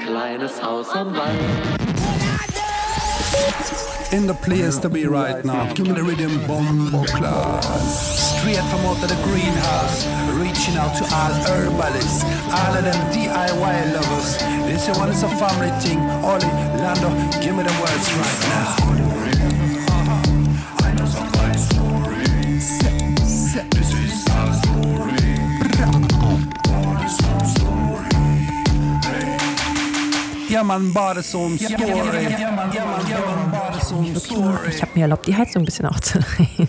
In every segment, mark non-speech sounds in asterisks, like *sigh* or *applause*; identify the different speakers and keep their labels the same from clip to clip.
Speaker 1: Kleines Haus am Wald.
Speaker 2: In the place to be right now. Give me the rhythm, bombo class. Straight from out of the greenhouse. Reaching out to all herbalists. All of them DIY lovers. This one is a family thing. Ollie, Lando, give me the words right now. Ja, man, bade som story. Ja, man, ja, man, bade som story.
Speaker 3: Ich habe mir erlaubt, die Heizung ein bisschen aufzudrehen.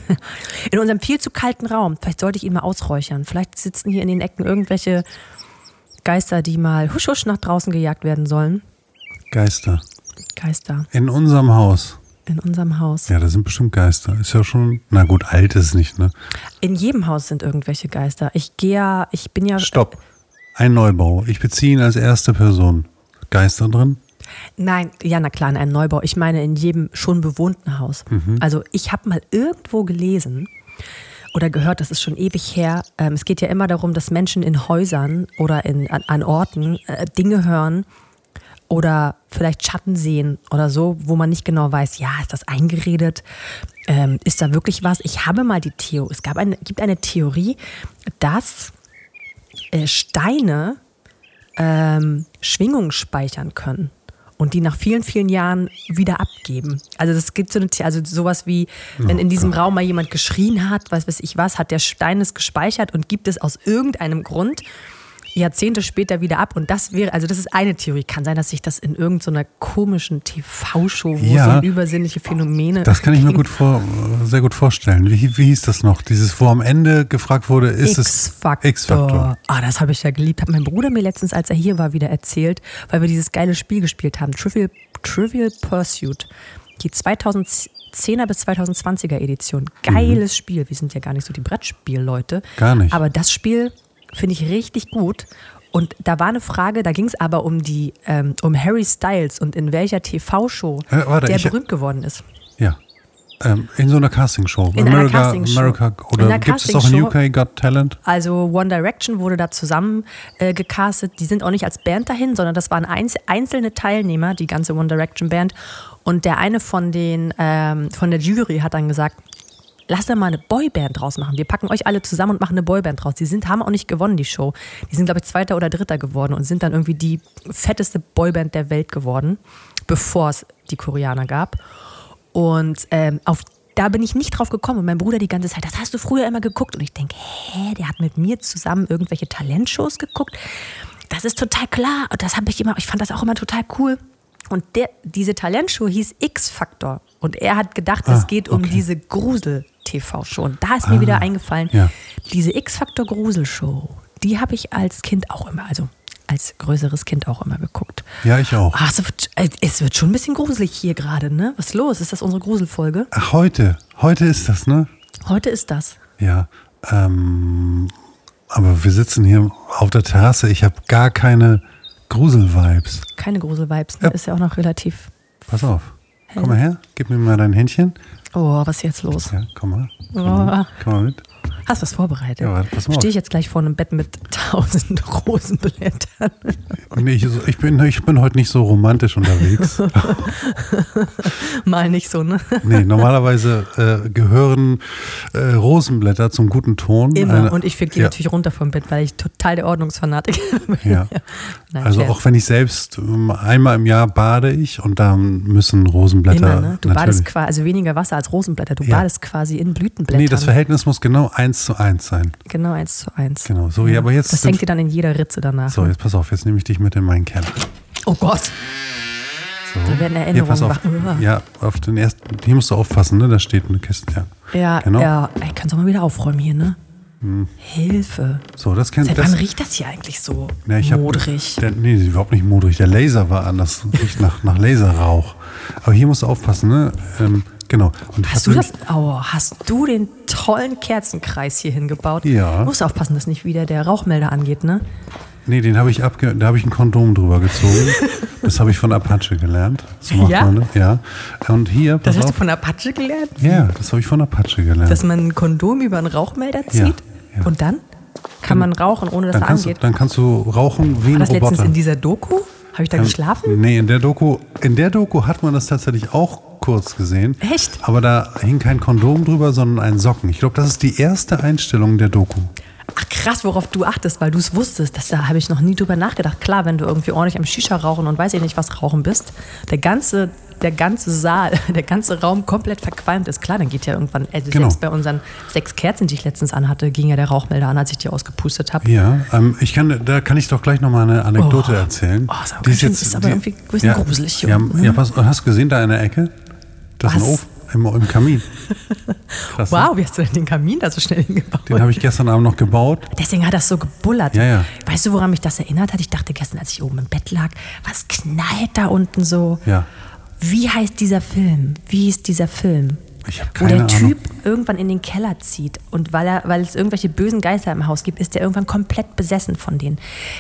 Speaker 3: In unserem viel zu kalten Raum. Vielleicht sollte ich ihn mal ausräuchern. Vielleicht sitzen hier in den Ecken irgendwelche Geister, die mal husch husch nach draußen gejagt werden sollen.
Speaker 4: Geister.
Speaker 3: Geister
Speaker 4: In unserem Haus.
Speaker 3: in unserem Haus.
Speaker 4: Ja, da sind bestimmt Geister. Ist ja schon, na gut, alt ist nicht, ne?
Speaker 3: In jedem Haus sind irgendwelche Geister. Ich gehe ja, ich bin ja.
Speaker 4: Stopp. Ein Neubau. Ich beziehe ihn als erste Person. Geister drin?
Speaker 3: Nein, ja, na klar, in einem Neubau. Ich meine in jedem schon bewohnten Haus. Also ich habe mal irgendwo gelesen oder gehört, das ist schon ewig her. Ähm, es geht ja immer darum, dass Menschen in Häusern oder in, an, an Orten äh, Dinge hören oder vielleicht Schatten sehen oder so, wo man nicht genau weiß, ja, ist das eingeredet? Ähm, ist da wirklich was? Ich habe mal die Theo, es gab eine, gibt eine Theorie, dass äh, Steine ähm, Schwingungen speichern können und die nach vielen, vielen Jahren wieder abgeben. Also es gibt so eine, also sowas wie, wenn in diesem Raum mal jemand geschrien hat, was weiß ich was, hat der Stein es gespeichert und gibt es aus irgendeinem Grund Jahrzehnte später wieder ab. Und das wäre, also das ist eine Theorie. Kann sein, dass sich das in irgendeiner komischen TV-Show, wo
Speaker 4: Ja.
Speaker 3: so übersinnliche Phänomene.
Speaker 4: Das kann ich mir gut vor, sehr gut vorstellen. Wie, wie hieß das noch? Dieses, wo am Ende gefragt wurde, ist es
Speaker 3: X-Faktor.
Speaker 4: X-Faktor?
Speaker 3: Ah, das habe ich ja geliebt. Hat mein Bruder mir letztens, als er hier war, wieder erzählt, weil wir dieses geile Spiel gespielt haben. Trivial, Trivial Pursuit. Die 2010er bis 2020er Edition. Geiles Spiel. Wir sind ja gar nicht so die Brettspielleute.
Speaker 4: Mhm. Gar nicht.
Speaker 3: Aber das Spiel finde ich richtig gut. Und da war eine Frage, da ging es aber um die, ähm, um Harry Styles und in welcher TV-Show
Speaker 4: Äh,
Speaker 3: der
Speaker 4: ich-
Speaker 3: berühmt geworden ist.
Speaker 4: Ja. Ähm, in so einer Castingshow.
Speaker 3: In einer
Speaker 4: America,
Speaker 3: Castingshow.
Speaker 4: America oder
Speaker 3: einer
Speaker 4: gibt es auch in. UK Got Talent?
Speaker 3: Also One Direction wurde da zusammen äh, gecastet. Die sind auch nicht als Band dahin, sondern das waren einz einzelne Teilnehmer, die ganze One Direction Band. Und der eine von den ähm, von der Jury hat dann gesagt, lass da mal eine Boyband draus machen. Wir packen euch alle zusammen und machen eine Boyband draus. Die sind, haben auch nicht gewonnen, die Show. Die sind, glaube ich, Zweiter oder Dritter geworden und sind dann irgendwie die fetteste Boyband der Welt geworden, bevor es die Koreaner gab. Und ähm, auf, da bin ich nicht drauf gekommen. Und mein Bruder die ganze Zeit, das hast du früher immer geguckt. Und ich denke, hä, der hat mit mir zusammen irgendwelche Talentshows geguckt. Das ist total klar. Und das habe ich immer, ich fand das auch immer total cool. Und der, diese Talentshow hieß X-Factor. Und er hat gedacht, es
Speaker 4: Ah,
Speaker 3: geht um
Speaker 4: okay.
Speaker 3: Diese Grusel-TV-Show. Und da ist mir wieder eingefallen,
Speaker 4: ja.
Speaker 3: diese X-Factor-Grusel-Show, die habe ich als Kind auch immer, also als größeres Kind auch immer geguckt.
Speaker 4: Ja, ich auch.
Speaker 3: Ach, es wird, äh, es wird schon ein bisschen gruselig hier gerade, ne? Was ist los? Ist das unsere Gruselfolge?
Speaker 4: Ach, heute. Heute ist das, ne?
Speaker 3: Heute ist das.
Speaker 4: Ja. Ähm, aber wir sitzen hier auf der Terrasse. Ich habe gar keine Grusel-Vibes.
Speaker 3: Keine Grusel-Vibes, ne?
Speaker 4: Ja.
Speaker 3: Ist ja auch noch relativ.
Speaker 4: Pass auf. Komm mal her. Gib mir mal dein Händchen.
Speaker 3: Oh, was ist jetzt los?
Speaker 4: Ja, komm mal.
Speaker 3: Oh.
Speaker 4: Komm mal mit.
Speaker 3: Hast du was vorbereitet?
Speaker 4: Ja, pass mal.
Speaker 3: Stehe ich jetzt gleich vor einem Bett mit tausend *laughs* Rosenblättern?
Speaker 4: Nee, ich, ich, bin, ich bin heute nicht so romantisch unterwegs. *laughs*
Speaker 3: Mal nicht so, ne?
Speaker 4: Nee, normalerweise äh, gehören äh, Rosenblätter zum guten Ton.
Speaker 3: Immer.
Speaker 4: Eine-
Speaker 3: Und ich die
Speaker 4: ja,
Speaker 3: natürlich runter vom Bett, weil ich total der Ordnungsfanatik *laughs* bin.
Speaker 4: Ja.
Speaker 3: Nein,
Speaker 4: Also auch wenn ich selbst ähm, einmal im Jahr bade ich und da müssen Rosenblätter
Speaker 3: Immer, ne? Du
Speaker 4: natürlich.
Speaker 3: badest quasi, also weniger Wasser als Rosenblätter. Du
Speaker 4: Ja.
Speaker 3: badest quasi in Blütenblättern.
Speaker 4: Nee, das Verhältnis muss genau eins zu eins sein.
Speaker 3: Genau eins zu eins.
Speaker 4: Genau. So, ja, aber jetzt
Speaker 3: Das hängt dir dann in jeder Ritze danach.
Speaker 4: So, jetzt pass auf, jetzt nehme ich dich mit in meinen Keller.
Speaker 3: Oh Gott.
Speaker 4: So.
Speaker 3: Da werden Erinnerungen
Speaker 4: pass auf. Ja, auf den ersten, hier musst du aufpassen, ne? Da steht eine Kiste, ja.
Speaker 3: Ja,
Speaker 4: Genau.
Speaker 3: ja. Ey, kannst du mal wieder aufräumen hier, ne? Hilfe.
Speaker 4: So, das kennt
Speaker 3: Seit
Speaker 4: das.
Speaker 3: wann riecht das hier eigentlich so
Speaker 4: Ja, ich hab-
Speaker 3: modrig?
Speaker 4: Der, nee, überhaupt nicht modrig. Der Laser war anders. Riecht nach, nach Laserrauch. Aber hier musst du aufpassen, ne? Ähm, genau. Und
Speaker 3: Hast du das? Oh, hast du den tollen Kerzenkreis hier hingebaut?
Speaker 4: Ja.
Speaker 3: Du musst aufpassen, dass nicht wieder der Rauchmelder angeht, ne?
Speaker 4: Nee, den habe ich abge da habe ich ein Kondom drüber gezogen. *laughs* das habe ich von Apache gelernt. So macht
Speaker 3: Ja?
Speaker 4: man das. Ja. Und hier,
Speaker 3: Das hast du
Speaker 4: auf.
Speaker 3: von Apache gelernt?
Speaker 4: Ja, das habe ich von Apache gelernt.
Speaker 3: Dass man ein Kondom über einen Rauchmelder
Speaker 4: ja,
Speaker 3: zieht?
Speaker 4: Ja.
Speaker 3: Und dann? Kann man rauchen, ohne dass
Speaker 4: Dann
Speaker 3: er
Speaker 4: kannst, du,
Speaker 3: angeht?
Speaker 4: dann kannst du rauchen wie
Speaker 3: War
Speaker 4: ein
Speaker 3: das letztens
Speaker 4: Roboter.
Speaker 3: in dieser Doku? Habe ich da
Speaker 4: Ähm,
Speaker 3: geschlafen?
Speaker 4: Nee, in der Doku, in der Doku hat man das tatsächlich auch kurz gesehen.
Speaker 3: Echt?
Speaker 4: Aber da hing kein Kondom drüber, sondern ein Socken. Ich glaube, das ist die erste Einstellung der Doku.
Speaker 3: Ach krass, worauf du achtest, weil du es wusstest. Das, da habe ich noch nie drüber nachgedacht. Klar, wenn du irgendwie ordentlich am Shisha rauchen und weiß ich nicht was rauchen bist, der ganze, der ganze Saal, *laughs* der ganze Raum komplett verqualmt ist. Klar, dann geht ja irgendwann, also
Speaker 4: Genau.
Speaker 3: selbst bei unseren sechs Kerzen, die ich letztens anhatte, ging ja der Rauchmelder an, als ich die ausgepustet habe.
Speaker 4: Ja, ähm, ich kann, da kann ich doch gleich noch mal eine Anekdote
Speaker 3: Oh.
Speaker 4: erzählen.
Speaker 3: Oh, ist aber ganz schön- ist aber irgendwie ein bisschen gruselig hier
Speaker 4: Ja,
Speaker 3: unten, ne?
Speaker 4: ja, pass, hast du gesehen, da in der Ecke? Das ist ein? Ofen im, im Kamin. *laughs* Krass?
Speaker 3: Wow, wie hast du denn den Kamin da so schnell hingebaut?
Speaker 4: Den habe ich gestern Abend noch gebaut.
Speaker 3: Deswegen hat das so gebullert.
Speaker 4: Ja, ja.
Speaker 3: Weißt du, woran mich das erinnert hat? Ich dachte gestern, als ich oben im Bett lag, was knallt da unten so?
Speaker 4: Ja.
Speaker 3: Wie heißt dieser Film? Wie ist dieser Film?
Speaker 4: Ich habe
Speaker 3: Wo
Speaker 4: keine
Speaker 3: der
Speaker 4: Ahnung.
Speaker 3: Typ irgendwann in den Keller zieht und weil, er, weil es irgendwelche bösen Geister im Haus gibt, ist der irgendwann komplett besessen von denen.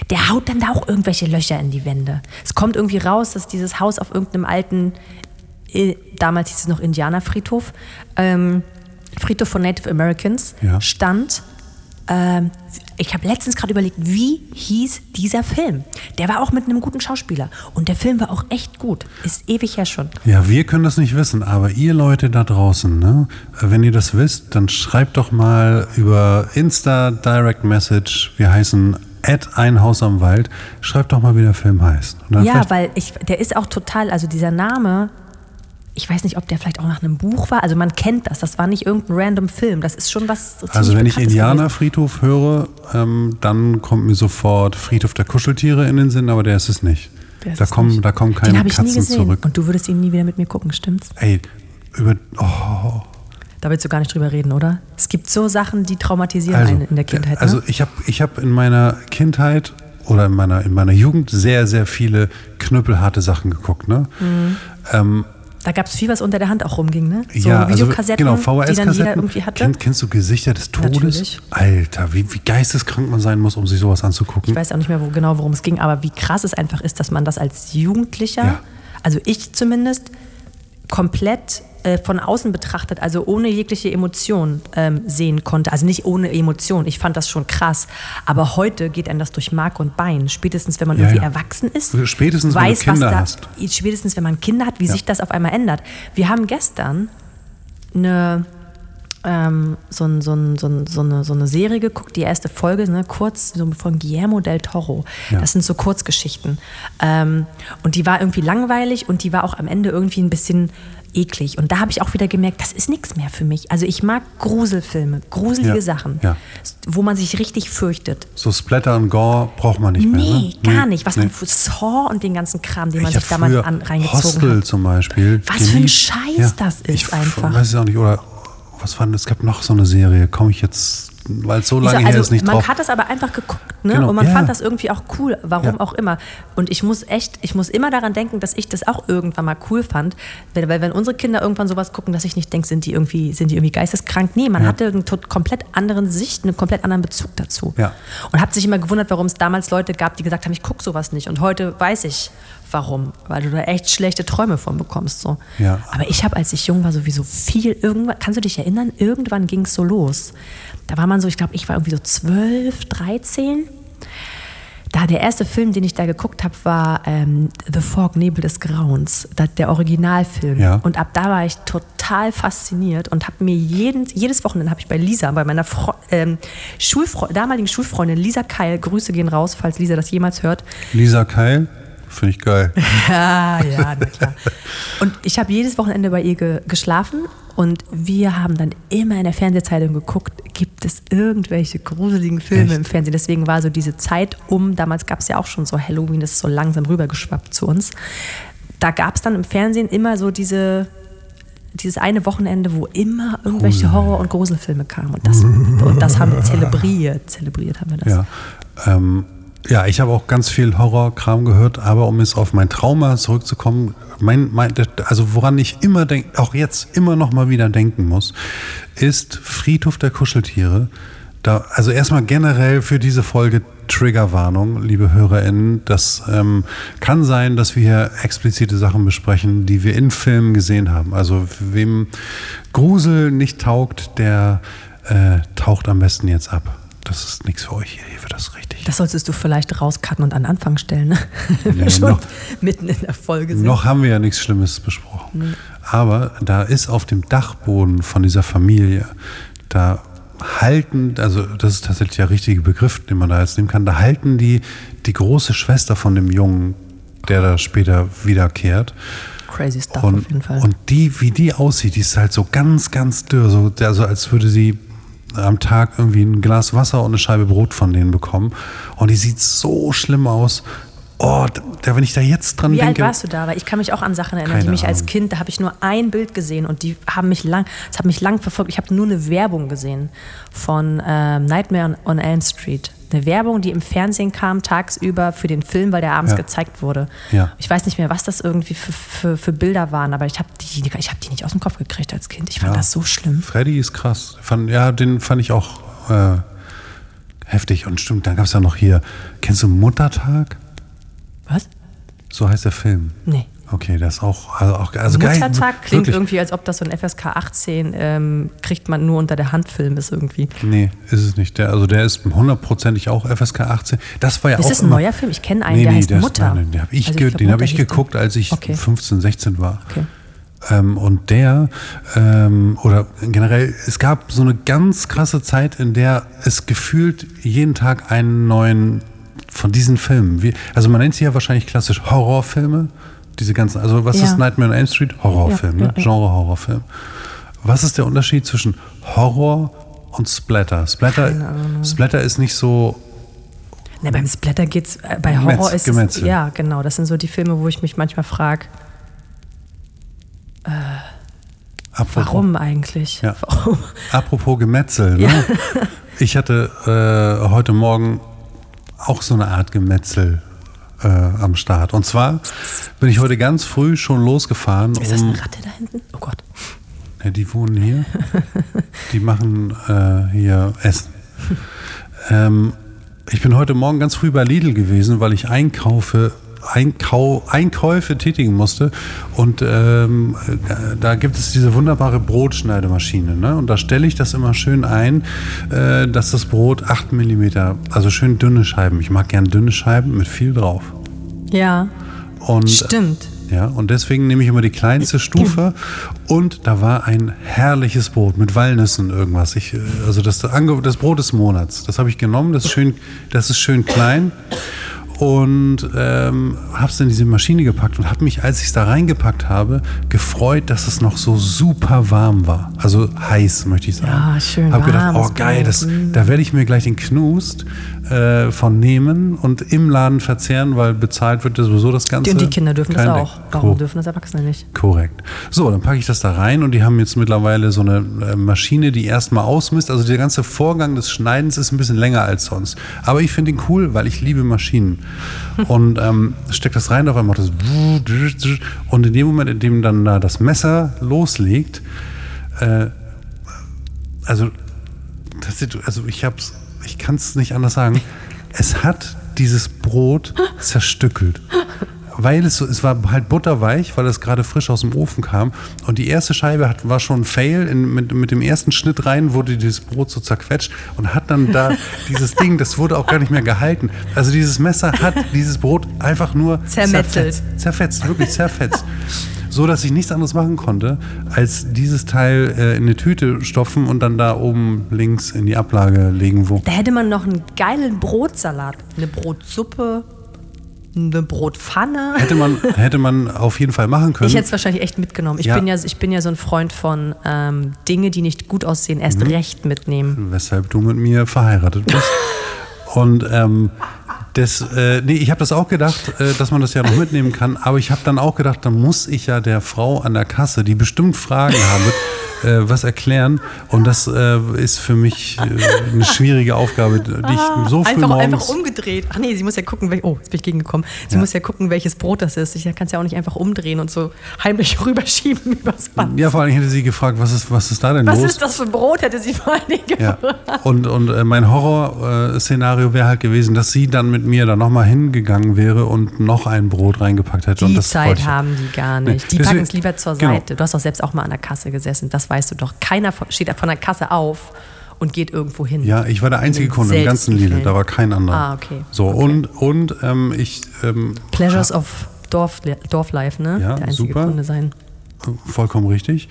Speaker 3: Der haut dann da auch irgendwelche Löcher in die Wände. Es kommt irgendwie raus, dass dieses Haus auf irgendeinem alten, äh, damals hieß es noch Indianerfriedhof, ähm, Friedhof von Native Americans,
Speaker 4: Ja.
Speaker 3: stand. Ähm, ich habe letztens gerade überlegt, wie hieß dieser Film? Der war auch mit einem guten Schauspieler und der Film war auch echt gut. Ist ewig her schon.
Speaker 4: Ja, wir können das nicht wissen, aber ihr Leute da draußen, ne? wenn ihr das wisst, dann schreibt doch mal über Insta Direct Message. Wir heißen at ein Haus am Wald. Schreibt doch mal, wie der Film heißt.
Speaker 3: Ja, weil ich, der ist auch total, also dieser Name, ich weiß nicht, ob der vielleicht auch nach einem Buch war. Also man kennt das, das war nicht irgendein random Film. Das ist schon was.
Speaker 4: Also wenn ich Indianerfriedhof höre, ähm, dann kommt mir sofort Friedhof der Kuscheltiere in den Sinn, aber der ist es nicht.
Speaker 3: Der ist
Speaker 4: Da kommen,
Speaker 3: nicht.
Speaker 4: da kommen
Speaker 3: Den
Speaker 4: keine
Speaker 3: habe ich nie
Speaker 4: Katzen
Speaker 3: gesehen.
Speaker 4: zurück.
Speaker 3: Und du würdest ihn nie wieder mit mir gucken, stimmt's?
Speaker 4: Ey, über. Oh,
Speaker 3: Da willst du gar nicht drüber reden, oder? Es gibt so Sachen, die traumatisieren
Speaker 4: also,
Speaker 3: einen in der Kindheit.
Speaker 4: Also
Speaker 3: ne?
Speaker 4: ich habe ich hab in meiner Kindheit oder in meiner, in meiner Jugend sehr, sehr viele knüppelharte Sachen geguckt. Ne?
Speaker 3: Mhm.
Speaker 4: Ähm,
Speaker 3: Da gab es viel, was unter der Hand auch rumging, ne? So
Speaker 4: ja, also,
Speaker 3: Videokassetten,
Speaker 4: genau,
Speaker 3: die dann jeder irgendwie hatte.
Speaker 4: Kenn, kennst du Gesichter des Todes?
Speaker 3: Natürlich.
Speaker 4: Alter, wie, wie geisteskrank man sein muss, um sich sowas anzugucken.
Speaker 3: Ich weiß auch nicht mehr wo, genau, worum es ging, aber wie krass es einfach ist, dass man das als Jugendlicher,
Speaker 4: Ja.
Speaker 3: also ich zumindest, komplett äh, von außen betrachtet, also ohne jegliche Emotion ähm, sehen konnte. Also nicht ohne Emotion, ich fand das schon krass. Aber heute geht einem das durch Mark und Bein. Spätestens, wenn man
Speaker 4: Ja,
Speaker 3: irgendwie
Speaker 4: ja.
Speaker 3: erwachsen ist,
Speaker 4: Spätestens, wenn du
Speaker 3: weiß,
Speaker 4: Kinder
Speaker 3: was da,
Speaker 4: hast.
Speaker 3: Spätestens, wenn man Kinder hat, wie sich das auf einmal ändert. Wir haben gestern eine ähm, so, ein, so, ein, so, ein, so, eine, so eine Serie geguckt, die erste Folge, ne, kurz, so von Guillermo del Toro.
Speaker 4: Ja.
Speaker 3: Das sind so Kurzgeschichten. Ähm, und die war irgendwie langweilig und die war auch am Ende irgendwie ein bisschen eklig. Und da habe ich auch wieder gemerkt, das ist nichts mehr für mich. Also ich mag Gruselfilme, gruselige
Speaker 4: Ja,
Speaker 3: Sachen,
Speaker 4: ja.
Speaker 3: wo man sich richtig fürchtet.
Speaker 4: So Splatter und Gore braucht man nicht mehr.
Speaker 3: Nee,
Speaker 4: ne?
Speaker 3: gar nicht. Was
Speaker 4: nee.
Speaker 3: man für Saw und den ganzen Kram, den man
Speaker 4: Ich
Speaker 3: sich
Speaker 4: hab
Speaker 3: damals an, reingezogen
Speaker 4: Hostel
Speaker 3: hat.
Speaker 4: zum Beispiel.
Speaker 3: Was für ein Scheiß das ist
Speaker 4: ich
Speaker 3: einfach.
Speaker 4: weiß es auch nicht. Oder was war denn, es gab noch so eine Serie, komme ich jetzt, weil es so lange
Speaker 3: also,
Speaker 4: her ist, nicht
Speaker 3: man
Speaker 4: drauf.
Speaker 3: hat das aber einfach geguckt, ne?
Speaker 4: Genau,
Speaker 3: Und man
Speaker 4: ja.
Speaker 3: fand das irgendwie auch cool, warum
Speaker 4: Ja.
Speaker 3: auch immer. Und ich muss echt, ich muss immer daran denken, dass ich das auch irgendwann mal cool fand, weil, weil wenn unsere Kinder irgendwann sowas gucken, dass ich nicht denke, sind die irgendwie, sind die irgendwie geisteskrank? Nee, man
Speaker 4: Ja.
Speaker 3: hatte eine tot- komplett anderen Sicht, einen komplett anderen Bezug dazu. Und habe sich immer gewundert, warum es damals Leute gab, die gesagt haben, ich gucke sowas nicht. Und heute weiß ich, warum, weil du da echt schlechte Träume von bekommst. So.
Speaker 4: Ja.
Speaker 3: Aber ich habe, als ich jung war, sowieso viel, irgendwann, kannst du dich erinnern, irgendwann ging es so los. Da war man so, ich glaube, ich war irgendwie so 12, 13. Da der erste Film, den ich da geguckt habe, war ähm, The Fog, Nebel des Grauens, der Originalfilm.
Speaker 4: Ja.
Speaker 3: Und ab da war ich total fasziniert und habe mir jeden, jedes Wochenende habe ich bei Lisa, bei meiner Fro ähm, Schulfre damaligen Schulfreundin Lisa Keil, Grüße gehen raus, falls Lisa das jemals hört,
Speaker 4: Lisa Keil, finde ich geil. *laughs*
Speaker 3: ja, ja, na klar. Und ich habe jedes Wochenende bei ihr ge geschlafen und wir haben dann immer in der Fernsehzeitung geguckt, gibt es irgendwelche gruseligen Filme
Speaker 4: Echt?
Speaker 3: im Fernsehen. Deswegen war so diese Zeit um, damals gab es ja auch schon so Halloween, das ist so langsam rübergeschwappt zu uns. Da gab es dann im Fernsehen immer so diese, dieses eine Wochenende, wo immer irgendwelche Horror- und Gruselfilme kamen. Und das, und das haben wir zelebriert. Zelebriert haben wir das.
Speaker 4: Ja, ähm, ja ich habe auch ganz viel Horrorkram gehört, aber um jetzt auf mein Trauma zurückzukommen, mein, mein, also woran ich immer denk, auch jetzt immer noch mal wieder denken muss, ist Friedhof der Kuscheltiere. Da, also erstmal generell für diese Folge Triggerwarnung, liebe HörerInnen. Das ähm, kann sein, dass wir hier explizite Sachen besprechen, die wir in Filmen gesehen haben. Also wem Grusel nicht taugt, der äh, taucht am besten jetzt ab. Das ist nichts für euch hier. Hier wird das richtig.
Speaker 3: Das solltest du vielleicht rauscutten und an den Anfang stellen, ne? wenn
Speaker 4: Ja,
Speaker 3: wir schon
Speaker 4: noch-
Speaker 3: mitten in der Folge sind.
Speaker 4: Noch haben wir ja nichts Schlimmes besprochen. Aber da ist auf dem Dachboden von dieser Familie, da halten, also das ist tatsächlich der richtige Begriff, den man da jetzt nehmen kann, da halten die die große Schwester von dem Jungen, der da später wiederkehrt.
Speaker 3: Crazy stuff
Speaker 4: Und,
Speaker 3: auf jeden Fall.
Speaker 4: und die, wie die aussieht, die ist halt so ganz, ganz dürr, so, also als würde sie am Tag irgendwie ein Glas Wasser und eine Scheibe Brot von denen bekommen. Und die sieht so schlimm aus. Oh, da, wenn ich da jetzt dran
Speaker 3: Wie alt
Speaker 4: denke.
Speaker 3: warst du da? Weil ich kann mich auch an Sachen erinnern, die mich als
Speaker 4: Ahnung.
Speaker 3: Kind, da habe ich nur ein Bild gesehen und die haben mich lang, das hat mich lang verfolgt. Ich habe nur eine Werbung gesehen von ähm, Nightmare on Elm Street. Eine Werbung, die im Fernsehen kam tagsüber für den Film, weil der abends
Speaker 4: Ja.
Speaker 3: gezeigt wurde.
Speaker 4: Ja.
Speaker 3: Ich weiß nicht mehr, was das irgendwie für, für, für Bilder waren, aber ich habe die, ich hab die nicht aus dem Kopf gekriegt als Kind. Ich fand
Speaker 4: Ja.
Speaker 3: das so schlimm.
Speaker 4: Freddy ist krass. Fand, ja, den fand ich auch äh, heftig. Und stimmt, dann gab es ja noch hier, kennst du Muttertag?
Speaker 3: Was?
Speaker 4: So heißt der Film.
Speaker 3: Nee.
Speaker 4: Okay, das ist auch, also auch also geil.
Speaker 3: Muttertag klingt
Speaker 4: Wirklich.
Speaker 3: irgendwie, als ob das so ein FSK 18 ähm, kriegt man nur unter der Hand Film ist irgendwie.
Speaker 4: Nee, ist es nicht. Der, also der ist hundertprozentig auch FSK 18. Das war ja
Speaker 3: Ist
Speaker 4: auch
Speaker 3: das ein
Speaker 4: immer,
Speaker 3: neuer Film? Ich kenne einen,
Speaker 4: nee,
Speaker 3: der
Speaker 4: nee,
Speaker 3: heißt
Speaker 4: der ist-
Speaker 3: Mutter.
Speaker 4: Nein, den habe ich,
Speaker 3: Also glaub,
Speaker 4: den hab ich geguckt, als ich
Speaker 3: Okay.
Speaker 4: 15, 16 war.
Speaker 3: Okay.
Speaker 4: Ähm, und der, ähm, oder generell, es gab so eine ganz krasse Zeit, in der es gefühlt jeden Tag einen neuen von diesen Filmen. Wie, also man nennt sie ja wahrscheinlich klassisch Horrorfilme. Diese ganzen, also was
Speaker 3: Ja.
Speaker 4: ist Nightmare on Elm Street? Horrorfilm,
Speaker 3: Ja,
Speaker 4: ne? Genre-Horrorfilm. Was ist der Unterschied zwischen Horror und Splatter? Splatter. Splatter ist nicht so,
Speaker 3: Ne, beim Splatter geht's, äh, bei Horror ist es,
Speaker 4: Gemetzel.
Speaker 3: ja genau, das sind so die Filme, wo ich mich manchmal frage,
Speaker 4: apropos,
Speaker 3: warum eigentlich?
Speaker 4: Ja.
Speaker 3: Warum?
Speaker 4: Apropos Gemetzel, ne?
Speaker 3: Ja.
Speaker 4: Ich hatte äh, heute Morgen auch so eine Art Gemetzel äh, am Start. Und zwar bin ich heute ganz früh schon losgefahren,
Speaker 3: Ist das eine Ratte da hinten? Oh Gott.
Speaker 4: Ja, die wohnen hier. Die machen äh, hier Essen. Ähm, ich bin heute Morgen ganz früh bei Lidl gewesen, weil ich einkaufe, Einkau, Einkäufe tätigen musste. Und ähm, äh, da gibt es diese wunderbare Brotschneidemaschine. Ne? Und da stelle ich das immer schön ein, äh, dass das Brot 8 mm, also schön dünne Scheiben. Ich mag gern dünne Scheiben mit viel drauf.
Speaker 3: Ja,
Speaker 4: Und,
Speaker 3: stimmt.
Speaker 4: ja, und deswegen nehme ich immer die kleinste Stufe und da war ein herrliches Brot mit Walnüssen irgendwas. Ich, äh, also das, das Brot des Monats. Das habe ich genommen, das ist schön, das ist schön klein und ähm, habe es in diese Maschine gepackt und habe mich, als ich es da reingepackt habe, gefreut, dass es noch so super warm war. Also heiß, möchte ich sagen.
Speaker 3: Ja, schön
Speaker 4: Habe gedacht, oh geil, das, da werde ich mir gleich den Knust äh, von nehmen und im Laden verzehren, weil bezahlt wird ja sowieso das Ganze.
Speaker 3: Und die Kinder dürfen das
Speaker 4: Kein
Speaker 3: auch.
Speaker 4: Ding.
Speaker 3: Warum
Speaker 4: Ko-
Speaker 3: dürfen das Erwachsene nicht?
Speaker 4: Korrekt. So, dann packe ich das da rein und die haben jetzt mittlerweile so eine äh, Maschine, die erstmal ausmisst. Also der ganze Vorgang des Schneidens ist ein bisschen länger als sonst. Aber ich finde ihn cool, weil ich liebe Maschinen. *laughs* Und ähm, steck das rein, auf einmal macht das und in dem Moment, in dem dann da das Messer loslegt, äh, also, das also ich hab's, ich kann es nicht anders sagen. Es hat dieses Brot *laughs* zerstückelt. Weil es so, es war halt butterweich, weil es gerade frisch aus dem Ofen kam. Und die erste Scheibe hat, war schon ein Fail. In, mit, mit dem ersten Schnitt rein wurde dieses Brot so zerquetscht und hat dann da *laughs* dieses Ding, das wurde auch gar nicht mehr gehalten. Also dieses Messer hat *laughs* dieses Brot einfach nur
Speaker 3: Zermetzelt.
Speaker 4: Zerfetzt, zerfetzt wirklich zerfetzt. So dass ich nichts anderes machen konnte, als dieses Teil äh, in eine Tüte stopfen und dann da oben links in die Ablage legen, wo.
Speaker 3: Da hätte man noch einen geilen Brotsalat, eine Brotsuppe, eine Brotpfanne.
Speaker 4: Hätte man, hätte man auf jeden Fall machen können.
Speaker 3: Ich hätte es wahrscheinlich echt mitgenommen. Ich,
Speaker 4: Ja.
Speaker 3: bin ja, ich bin ja so ein Freund von ähm, Dinge, die nicht gut aussehen, erst
Speaker 4: Mhm.
Speaker 3: recht mitnehmen.
Speaker 4: weshalb du mit mir verheiratet bist. *laughs* Und ähm, das, äh, nee, ich habe das auch gedacht, äh, dass man das ja noch mitnehmen kann, aber ich habe dann auch gedacht, dann muss ich ja der Frau an der Kasse, die bestimmt Fragen haben äh, was erklären. Und das äh, ist für mich äh, eine schwierige Aufgabe, die ich so früh
Speaker 3: Einfach,
Speaker 4: morgens...
Speaker 3: einfach umgedreht. Ach nee, sie muss ja gucken, wel oh, jetzt bin ich gegengekommen. Sie
Speaker 4: Ja.
Speaker 3: muss ja gucken, welches Brot das ist. Ich kann es ja auch nicht einfach umdrehen und so heimlich *laughs* rüberschieben übers Band.
Speaker 4: ja, vor allem hätte sie gefragt, was ist, was ist da denn
Speaker 3: Was
Speaker 4: los?
Speaker 3: ist das für ein Brot, hätte sie vor allen Dingen
Speaker 4: Ja.
Speaker 3: gefragt.
Speaker 4: Und, und äh, mein Horror-Szenario wäre halt gewesen, dass sie dann mit mir da nochmal hingegangen wäre und noch ein Brot reingepackt hätte. und
Speaker 3: Die Zeit haben die gar nicht.
Speaker 4: Nee,
Speaker 3: Die packen es lieber zur
Speaker 4: genau.
Speaker 3: Seite. Du hast doch selbst auch mal an der Kasse gesessen, das weißt du doch. Keiner von- steht von der Kasse auf und geht irgendwo hin.
Speaker 4: Ja, ich war der einzige Kunde im ganzen Lidl, da war kein anderer.
Speaker 3: Ah, okay.
Speaker 4: So,
Speaker 3: Okay.
Speaker 4: und, und ähm, ich, ähm,
Speaker 3: Pleasures of Dorf, Dorflife, ne?
Speaker 4: Ja,
Speaker 3: Der einzige
Speaker 4: super.
Speaker 3: Kunde sein.
Speaker 4: vollkommen richtig.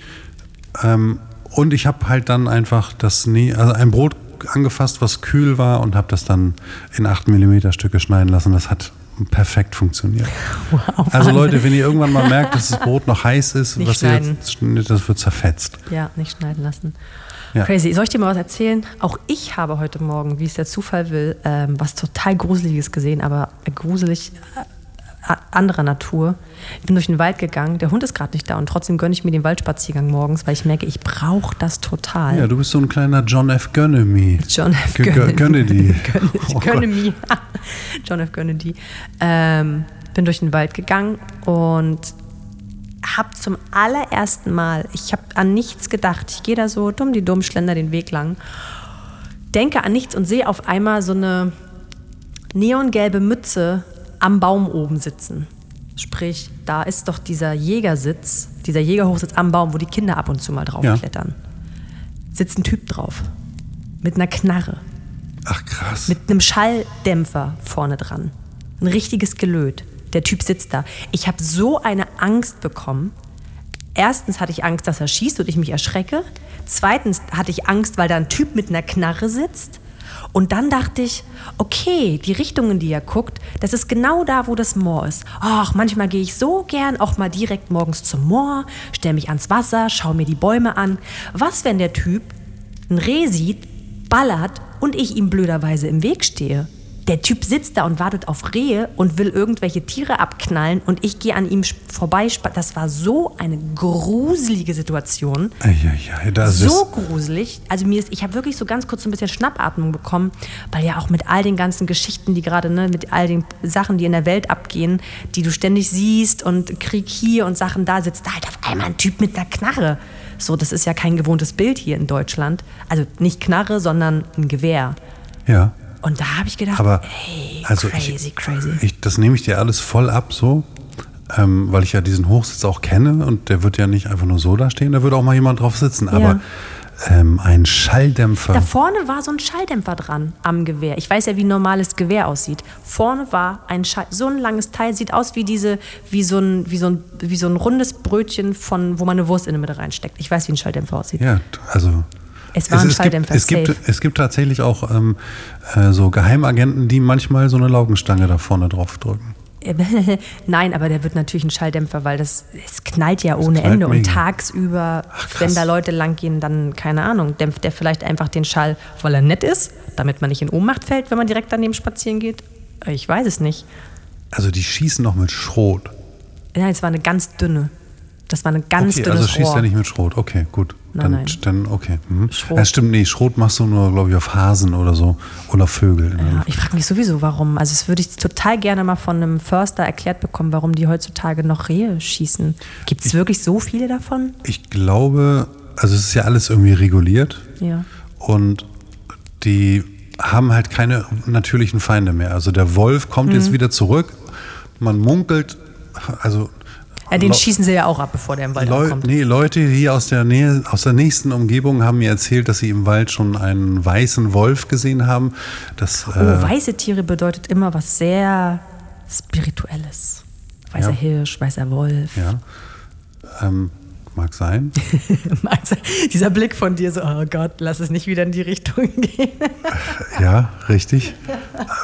Speaker 4: Ähm, und ich habe halt dann einfach das, nie, also ein Brot angefasst, was kühl war und habe das dann in 8 mm Stücke schneiden lassen. Das hat perfekt funktioniert. *laughs*
Speaker 3: Wow,
Speaker 4: Also. Leute, wenn ihr irgendwann mal merkt, dass das Brot noch heiß ist,
Speaker 3: Nicht
Speaker 4: was ihr jetzt schneidet, das wird zerfetzt.
Speaker 3: Ja, nicht schneiden lassen.
Speaker 4: Ja.
Speaker 3: Crazy. Soll ich dir mal was erzählen? Auch ich habe heute Morgen, wie es der Zufall will, ähm, was total Gruseliges gesehen, aber gruselig anderer Natur. Ich bin durch den Wald gegangen, der Hund ist gerade nicht da und trotzdem gönne ich mir den Waldspaziergang morgens, weil ich merke, ich brauche das total.
Speaker 4: Ja, du bist so ein kleiner John F. Gönnemy.
Speaker 3: John F.
Speaker 4: Gö- gö-
Speaker 3: Kennedy.
Speaker 4: Kennedy. *laughs* Oh.
Speaker 3: Kennedy. *laughs* John F. Kennedy. Ähm, bin durch den Wald gegangen und habe zum allerersten Mal, ich habe an nichts gedacht. Ich gehe da so dumm die dumm, schlender den Weg lang, denke an nichts und sehe auf einmal so eine neongelbe Mütze am Baum oben sitzen. Sprich, da ist doch dieser Jägersitz, dieser Jägerhochsitz am Baum, wo die Kinder ab und zu mal drauf
Speaker 4: Ja.
Speaker 3: klettern. Sitzt ein Typ drauf. Mit einer Knarre.
Speaker 4: Ach krass.
Speaker 3: Mit einem Schalldämpfer vorne dran. Ein richtiges Gelöt. Der Typ sitzt da. Ich habe so eine Angst bekommen. Erstens hatte ich Angst, dass er schießt und ich mich erschrecke. Zweitens hatte ich Angst, weil da ein Typ mit einer Knarre sitzt. Und dann dachte ich, okay, die Richtung, in die er guckt, das ist genau da, wo das Moor ist. Ach, manchmal gehe ich so gern auch mal direkt morgens zum Moor, stelle mich ans Wasser, schaue mir die Bäume an. Was, wenn der Typ ein Reh sieht, ballert und ich ihm blöderweise im Weg stehe? Der Typ sitzt da und wartet auf Rehe und will irgendwelche Tiere abknallen und ich gehe an ihm vorbei. Das war so eine gruselige Situation
Speaker 4: Ja, ja,
Speaker 3: so gruselig. Also mir ist, ich habe wirklich so ganz kurz so ein bisschen Schnappatmung bekommen, weil ja auch mit all den ganzen Geschichten, die gerade, ne, mit all den Sachen, die in der Welt abgehen, die du ständig siehst und Krieg hier und Sachen da, sitzt da halt auf einmal ein Typ mit einer Knarre. So, das ist ja kein gewohntes Bild hier in Deutschland. Also nicht Knarre, sondern ein Gewehr.
Speaker 4: Ja.
Speaker 3: Und da habe ich gedacht,
Speaker 4: Aber
Speaker 3: hey,
Speaker 4: also
Speaker 3: crazy,
Speaker 4: ich,
Speaker 3: crazy.
Speaker 4: Ich, das nehme ich dir alles voll ab, so, ähm, weil ich ja diesen Hochsitz auch kenne und der wird ja nicht einfach nur so da stehen, da wird auch mal jemand drauf sitzen. Aber ähm, ein Schalldämpfer.
Speaker 3: Da vorne war so ein Schalldämpfer dran am Gewehr. Ich weiß ja, wie ein normales Gewehr aussieht. Vorne war ein Schall, so ein langes Teil, sieht aus wie diese, wie so ein, wie so ein, wie so ein rundes Brötchen von, wo man eine Wurst in der Mitte reinsteckt. Ich weiß, wie ein Schalldämpfer aussieht.
Speaker 4: Ja, also.
Speaker 3: Es war ein
Speaker 4: gibt,
Speaker 3: Schalldämpfer,
Speaker 4: es, gibt, es gibt tatsächlich auch ähm, äh, so Geheimagenten, die manchmal so eine Laugenstange da vorne drauf drücken. *laughs*
Speaker 3: Nein, aber der wird natürlich ein Schalldämpfer, weil das es knallt ja ohne
Speaker 4: knallt
Speaker 3: Ende. Und
Speaker 4: mega.
Speaker 3: tagsüber,
Speaker 4: krass.
Speaker 3: wenn da Leute langgehen, dann, keine Ahnung, dämpft der vielleicht einfach den Schall, weil er nett ist, damit man nicht in Ohnmacht fällt, wenn man direkt daneben spazieren geht. Ich weiß es nicht.
Speaker 4: Also die schießen noch mit Schrot.
Speaker 3: Nein, es war eine ganz dünne. Das war eine ganz
Speaker 4: okay,
Speaker 3: dünnes
Speaker 4: also schießt
Speaker 3: Rohr.
Speaker 4: er nicht mit Schrot. Okay, gut.
Speaker 3: Nein,
Speaker 4: dann,
Speaker 3: nein.
Speaker 4: dann okay. Mhm.
Speaker 3: Schrot.
Speaker 4: Ja, stimmt, nee, Schrot machst du nur, glaube ich, auf Hasen oder so. Oder Vögel.
Speaker 3: Ja, ich frage mich sowieso, warum. Also, das würde ich total gerne mal von einem Förster erklärt bekommen, warum die heutzutage noch Rehe schießen. Gibt es wirklich so viele davon?
Speaker 4: Ich glaube, also es ist ja alles irgendwie reguliert.
Speaker 3: Ja.
Speaker 4: Und die haben halt keine natürlichen Feinde mehr. Also der Wolf kommt
Speaker 3: Mhm.
Speaker 4: jetzt wieder zurück. Man munkelt, also
Speaker 3: Ja, den
Speaker 4: Leu-
Speaker 3: schießen sie ja auch ab, bevor der im Wald
Speaker 4: Leu
Speaker 3: ankommt.
Speaker 4: nee, Leute hier aus der Nähe, aus der nächsten Umgebung haben mir erzählt, dass sie im Wald schon einen weißen Wolf gesehen haben. Das,
Speaker 3: Oh,
Speaker 4: äh,
Speaker 3: weiße Tiere bedeutet immer was sehr Spirituelles. Weißer
Speaker 4: Ja.
Speaker 3: Hirsch, weißer Wolf.
Speaker 4: ja, ähm, mag sein. *laughs*
Speaker 3: Also, dieser Blick von dir so, oh Gott, lass es nicht wieder in die Richtung *laughs* gehen.
Speaker 4: Ja, richtig.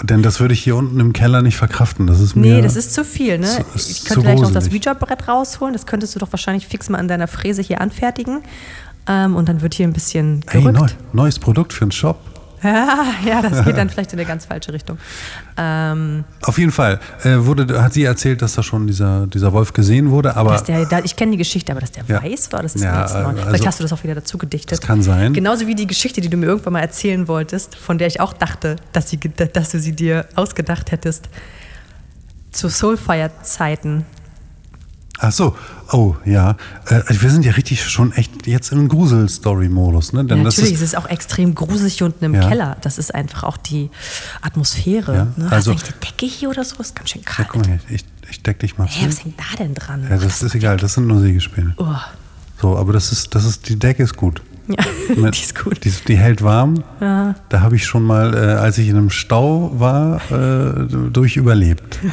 Speaker 4: Denn das würde ich hier unten im Keller nicht verkraften. Das ist mir.
Speaker 3: Nee, das ist zu viel, ne?
Speaker 4: zu-
Speaker 3: ich könnte gleich noch das. Ouija-Brett rausholen. Das könntest du doch wahrscheinlich fix mal an deiner Fräse hier anfertigen. Ähm, und dann wird hier ein bisschen
Speaker 4: Hey,
Speaker 3: gerückt.
Speaker 4: neu, neues Produkt für den Shop.
Speaker 3: Ja, das geht dann vielleicht in eine ganz falsche Richtung. Ähm,
Speaker 4: Auf jeden Fall äh, wurde, hat sie erzählt, dass da schon dieser, dieser Wolf gesehen wurde, aber
Speaker 3: der, da, ich kenne die Geschichte, aber dass der
Speaker 4: Ja.
Speaker 3: weiß war, das ist
Speaker 4: Ja,
Speaker 3: jetzt neu.
Speaker 4: also-
Speaker 3: Vielleicht hast du das auch wieder dazu gedichtet.
Speaker 4: Das kann sein.
Speaker 3: Genauso wie die Geschichte, die du mir irgendwann mal erzählen wolltest, von der ich auch dachte, dass, sie, dass du sie dir ausgedacht hättest. Zu Soulfire-Zeiten.
Speaker 4: Ach so, oh ja, äh, wir sind ja richtig schon echt jetzt im Grusel-Story-Modus, ne? Denn
Speaker 3: Ja,
Speaker 4: das
Speaker 3: natürlich,
Speaker 4: ist,
Speaker 3: es ist auch extrem gruselig hier unten im
Speaker 4: Ja.
Speaker 3: Keller. Das ist einfach auch die Atmosphäre.
Speaker 4: Ja,
Speaker 3: ne?
Speaker 4: also-
Speaker 3: Hast du die Decke hier oder so? Ist ganz schön
Speaker 4: ja,
Speaker 3: kalt.
Speaker 4: guck mal ich, ich deck dich mal
Speaker 3: Hä,
Speaker 4: zu.
Speaker 3: was hängt da denn dran?
Speaker 4: Ja, das ist egal, das sind nur Sägespäne.
Speaker 3: oh.
Speaker 4: So, aber das ist, das ist, die Decke ist gut.
Speaker 3: Ja, *laughs*
Speaker 4: Mit,
Speaker 3: die ist gut.
Speaker 4: Die, die hält warm. Da habe ich schon mal, äh, als ich in einem Stau war, äh, durch überlebt. *laughs*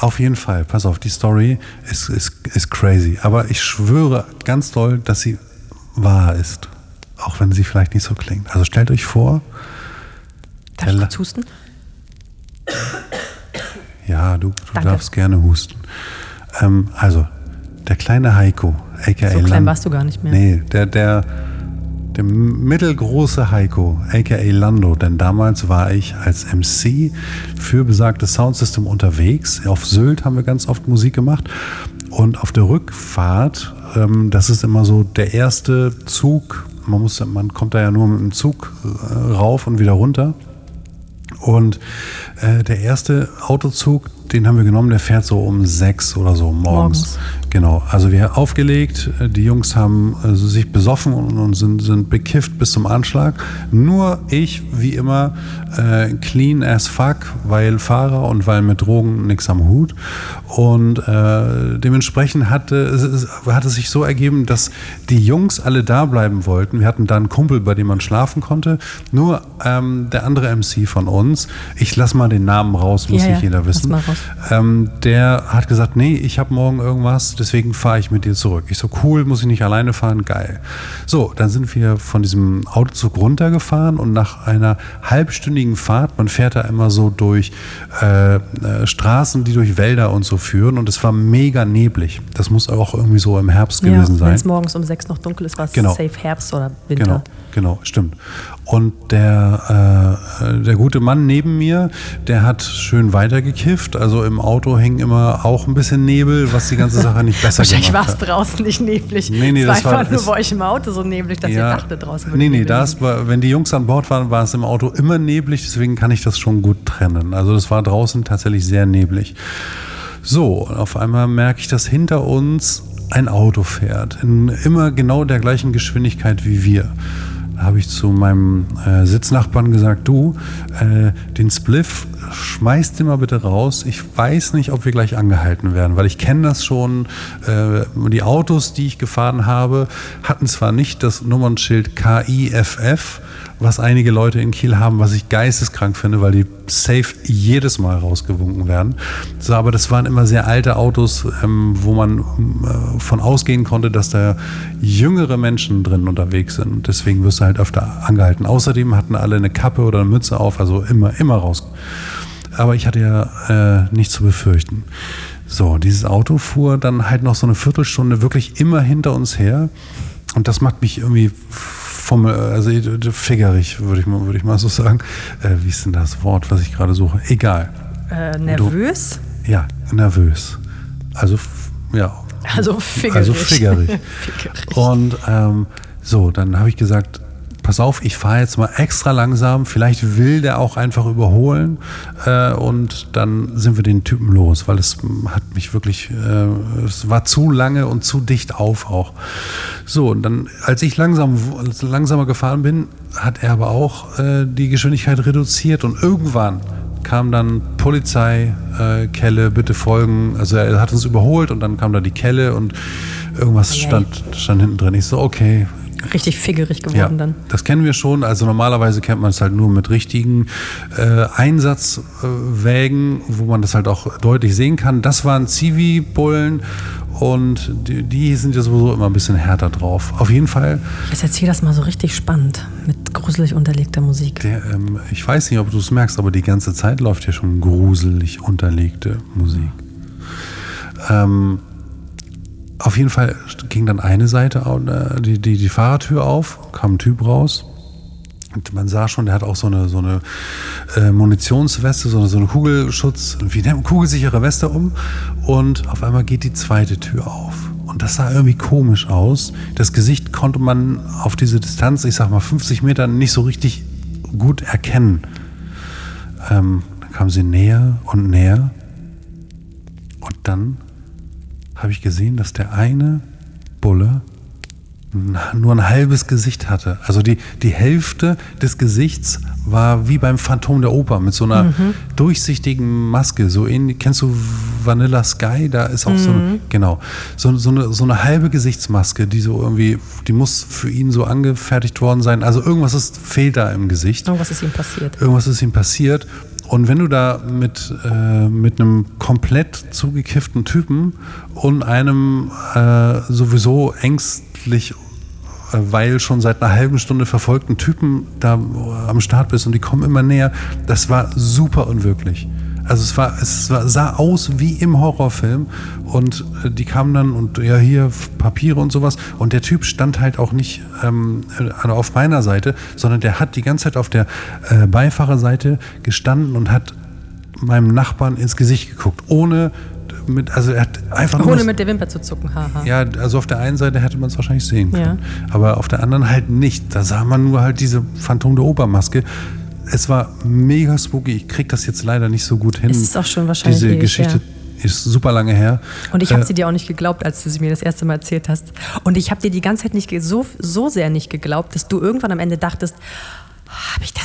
Speaker 4: auf jeden Fall, pass auf, die Story ist, ist, ist crazy. Aber ich schwöre ganz doll, dass sie wahr ist. Auch wenn sie vielleicht nicht so klingt. Also stellt euch vor,
Speaker 3: Darf ich kurz husten?
Speaker 4: ja, du, du darfst gerne husten. Ähm, also, der kleine Heiko, aka
Speaker 3: So klein warst du gar nicht mehr.
Speaker 4: Nee, der, der, der mittelgroße Heiko, aka Lando, denn damals war ich als MC für besagtes Soundsystem unterwegs. Auf Sylt haben wir ganz oft Musik gemacht. Und auf der Rückfahrt, ähm, das ist immer so der erste Zug, man, muss, man kommt da ja nur mit dem Zug äh, rauf und wieder runter. Und äh, der erste Autozug, den haben wir genommen, der fährt so um sechs oder so morgens.
Speaker 3: Morgens.
Speaker 4: Genau. Also wir haben aufgelegt, äh, die Jungs haben also sich besoffen und, und sind, sind bekifft bis zum Anschlag. Nur ich, wie immer, äh, clean as fuck, weil Fahrer und weil mit Drogen nichts am Hut. Und äh, dementsprechend hatte es, hat es sich so ergeben, dass die Jungs alle da bleiben wollten. Wir hatten da einen Kumpel, bei dem man schlafen konnte. Nur ähm, der andere MC von uns, ich lass mal den Namen raus, muss
Speaker 3: Ja,
Speaker 4: nicht
Speaker 3: ja,
Speaker 4: jeder wissen.
Speaker 3: mal.
Speaker 4: Ähm, der hat gesagt, nee, ich habe morgen irgendwas, deswegen fahre ich mit dir zurück. Ich so, cool, muss ich nicht alleine fahren, geil. So, dann sind wir von diesem Autozug runtergefahren und nach einer halbstündigen Fahrt, man fährt da immer so durch äh, äh, Straßen, die durch Wälder und so führen und es war mega neblig. Das muss auch irgendwie so im Herbst
Speaker 3: Ja,
Speaker 4: gewesen
Speaker 3: wenn
Speaker 4: sein.
Speaker 3: es morgens um sechs noch dunkel ist, war es
Speaker 4: Genau.
Speaker 3: safe Herbst oder Winter.
Speaker 4: Genau, genau, stimmt. Und der, äh, der gute Mann neben mir, der hat schön weitergekifft. Also im Auto hing immer auch ein bisschen Nebel, was die ganze Sache nicht besser
Speaker 3: Wahrscheinlich war
Speaker 4: gemacht
Speaker 3: es
Speaker 4: hat.
Speaker 3: draußen nicht neblig.
Speaker 4: Nee, nee,
Speaker 3: es war
Speaker 4: das war-
Speaker 3: einfach nur bei euch im Auto so neblig, dass ihr dachtet draußen.
Speaker 4: Nee, nee, das war, wenn die Jungs an Bord waren, war es im Auto immer neblig, deswegen kann ich das schon gut trennen. Also das war draußen tatsächlich sehr neblig. So, auf einmal merke ich, dass hinter uns ein Auto fährt, in immer genau der gleichen Geschwindigkeit wie wir. Habe ich zu meinem äh, Sitznachbarn gesagt, du, äh, den Spliff schmeißt den mal bitte raus. Ich weiß nicht, ob wir gleich angehalten werden, weil ich kenne das schon. Äh, die Autos, die ich gefahren habe, hatten zwar nicht das Nummernschild KIFF, was einige Leute in Kiel haben, was ich geisteskrank finde, weil die safe jedes Mal rausgewunken werden. So, aber das waren immer sehr alte Autos, ähm, wo man äh, von ausgehen konnte, dass da jüngere Menschen drin unterwegs sind. Und deswegen wirst du halt öfter angehalten. Außerdem hatten alle eine Kappe oder eine Mütze auf, also immer, immer raus. Aber ich hatte ja äh, nichts zu befürchten. So, dieses Auto fuhr dann halt noch so eine Viertelstunde wirklich immer hinter uns her. Und das macht mich irgendwie vom, also figgerig, würde ich, mal- würde ich mal so sagen. Äh, wie ist denn das Wort, was ich gerade suche? Egal.
Speaker 3: Äh, nervös?
Speaker 4: Ja, nervös. Also, ja.
Speaker 3: Also figgerig.
Speaker 4: Also figgerig. *laughs*
Speaker 3: Figgerig.
Speaker 4: Und ähm, so, dann habe ich gesagt, pass auf, ich fahre jetzt mal extra langsam. Vielleicht will der auch einfach überholen. Äh, und dann sind wir den Typen los, weil es hat mich wirklich, äh, es war zu lange und zu dicht auf auch. So, und dann, als ich langsam, als langsamer gefahren bin, hat er aber auch äh, die Geschwindigkeit reduziert und irgendwann kam dann Polizei, äh, Kelle, bitte folgen. Also er hat uns überholt und dann kam da die Kelle und irgendwas stand, stand hinten drin. Ich so, okay.
Speaker 3: Richtig figgerig geworden
Speaker 4: Ja,
Speaker 3: dann.
Speaker 4: das kennen wir schon. Also normalerweise kennt man es halt nur mit richtigen äh, Einsatzwägen, wo man das halt auch deutlich sehen kann. Das waren Zivi-Bullen und die, die sind ja sowieso immer ein bisschen härter drauf. Auf jeden Fall
Speaker 3: Jetzt erzähl das mal so richtig spannend mit gruselig unterlegter Musik.
Speaker 4: Der, ähm, ich weiß nicht, ob du es merkst, aber die ganze Zeit läuft hier schon gruselig unterlegte Musik. Ähm, auf jeden Fall ging dann eine Seite, äh, die, die, die Fahrertür auf, kam ein Typ raus. Und man sah schon, der hat auch so eine, so eine äh, Munitionsweste, so eine, so eine Kugelschutz, wie man, kugelsichere Weste um. Und auf einmal geht die zweite Tür auf. Und das sah irgendwie komisch aus. Das Gesicht konnte man auf diese Distanz, ich sag mal 50 Meter, nicht so richtig gut erkennen. Ähm, dann kam sie näher und näher. Und dann habe ich gesehen, dass der eine Bulle nur ein halbes Gesicht hatte. Also die, die Hälfte des Gesichts war wie beim Phantom der Oper mit so einer durchsichtigen Maske. So ähnlich, kennst du Vanilla Sky? Da ist auch so eine, genau, so, so, eine, so eine halbe Gesichtsmaske, die so irgendwie, die muss für ihn so angefertigt worden sein. Also irgendwas ist, fehlt da im Gesicht.
Speaker 3: Irgendwas ist ihm passiert.
Speaker 4: Irgendwas ist ihm passiert. Und wenn du da mit, äh, mit einem komplett zugekifften Typen und einem äh, sowieso ängstlich, weil schon seit einer halben Stunde verfolgten Typen da am Start bist und die kommen immer näher, das war super unwirklich. Also es war, es sah aus wie im Horrorfilm und äh, die kamen dann und ja hier Papiere und sowas und der Typ stand halt auch nicht ähm, äh, auf meiner Seite, sondern der hat die ganze Zeit auf der äh, Beifahrerseite gestanden und hat meinem Nachbarn ins Gesicht geguckt, ohne mit, also er hat einfach
Speaker 3: Ohne mit der Wimper zu zucken, haha.
Speaker 4: ja, also auf der einen Seite hätte man es wahrscheinlich sehen können,
Speaker 3: Ja.
Speaker 4: aber auf der anderen halt nicht. Da sah man nur halt diese Phantom der Opermaske. Es war mega spooky. Ich krieg das jetzt leider nicht so gut hin.
Speaker 3: Es ist auch schon wahrscheinlich
Speaker 4: Diese Geschichte ist super lange her.
Speaker 3: Und ich habe
Speaker 4: Äh,
Speaker 3: sie dir auch nicht geglaubt, als du sie mir das erste Mal erzählt hast. Und ich habe dir die ganze Zeit nicht so, so sehr nicht geglaubt, dass du irgendwann am Ende dachtest, habe ich das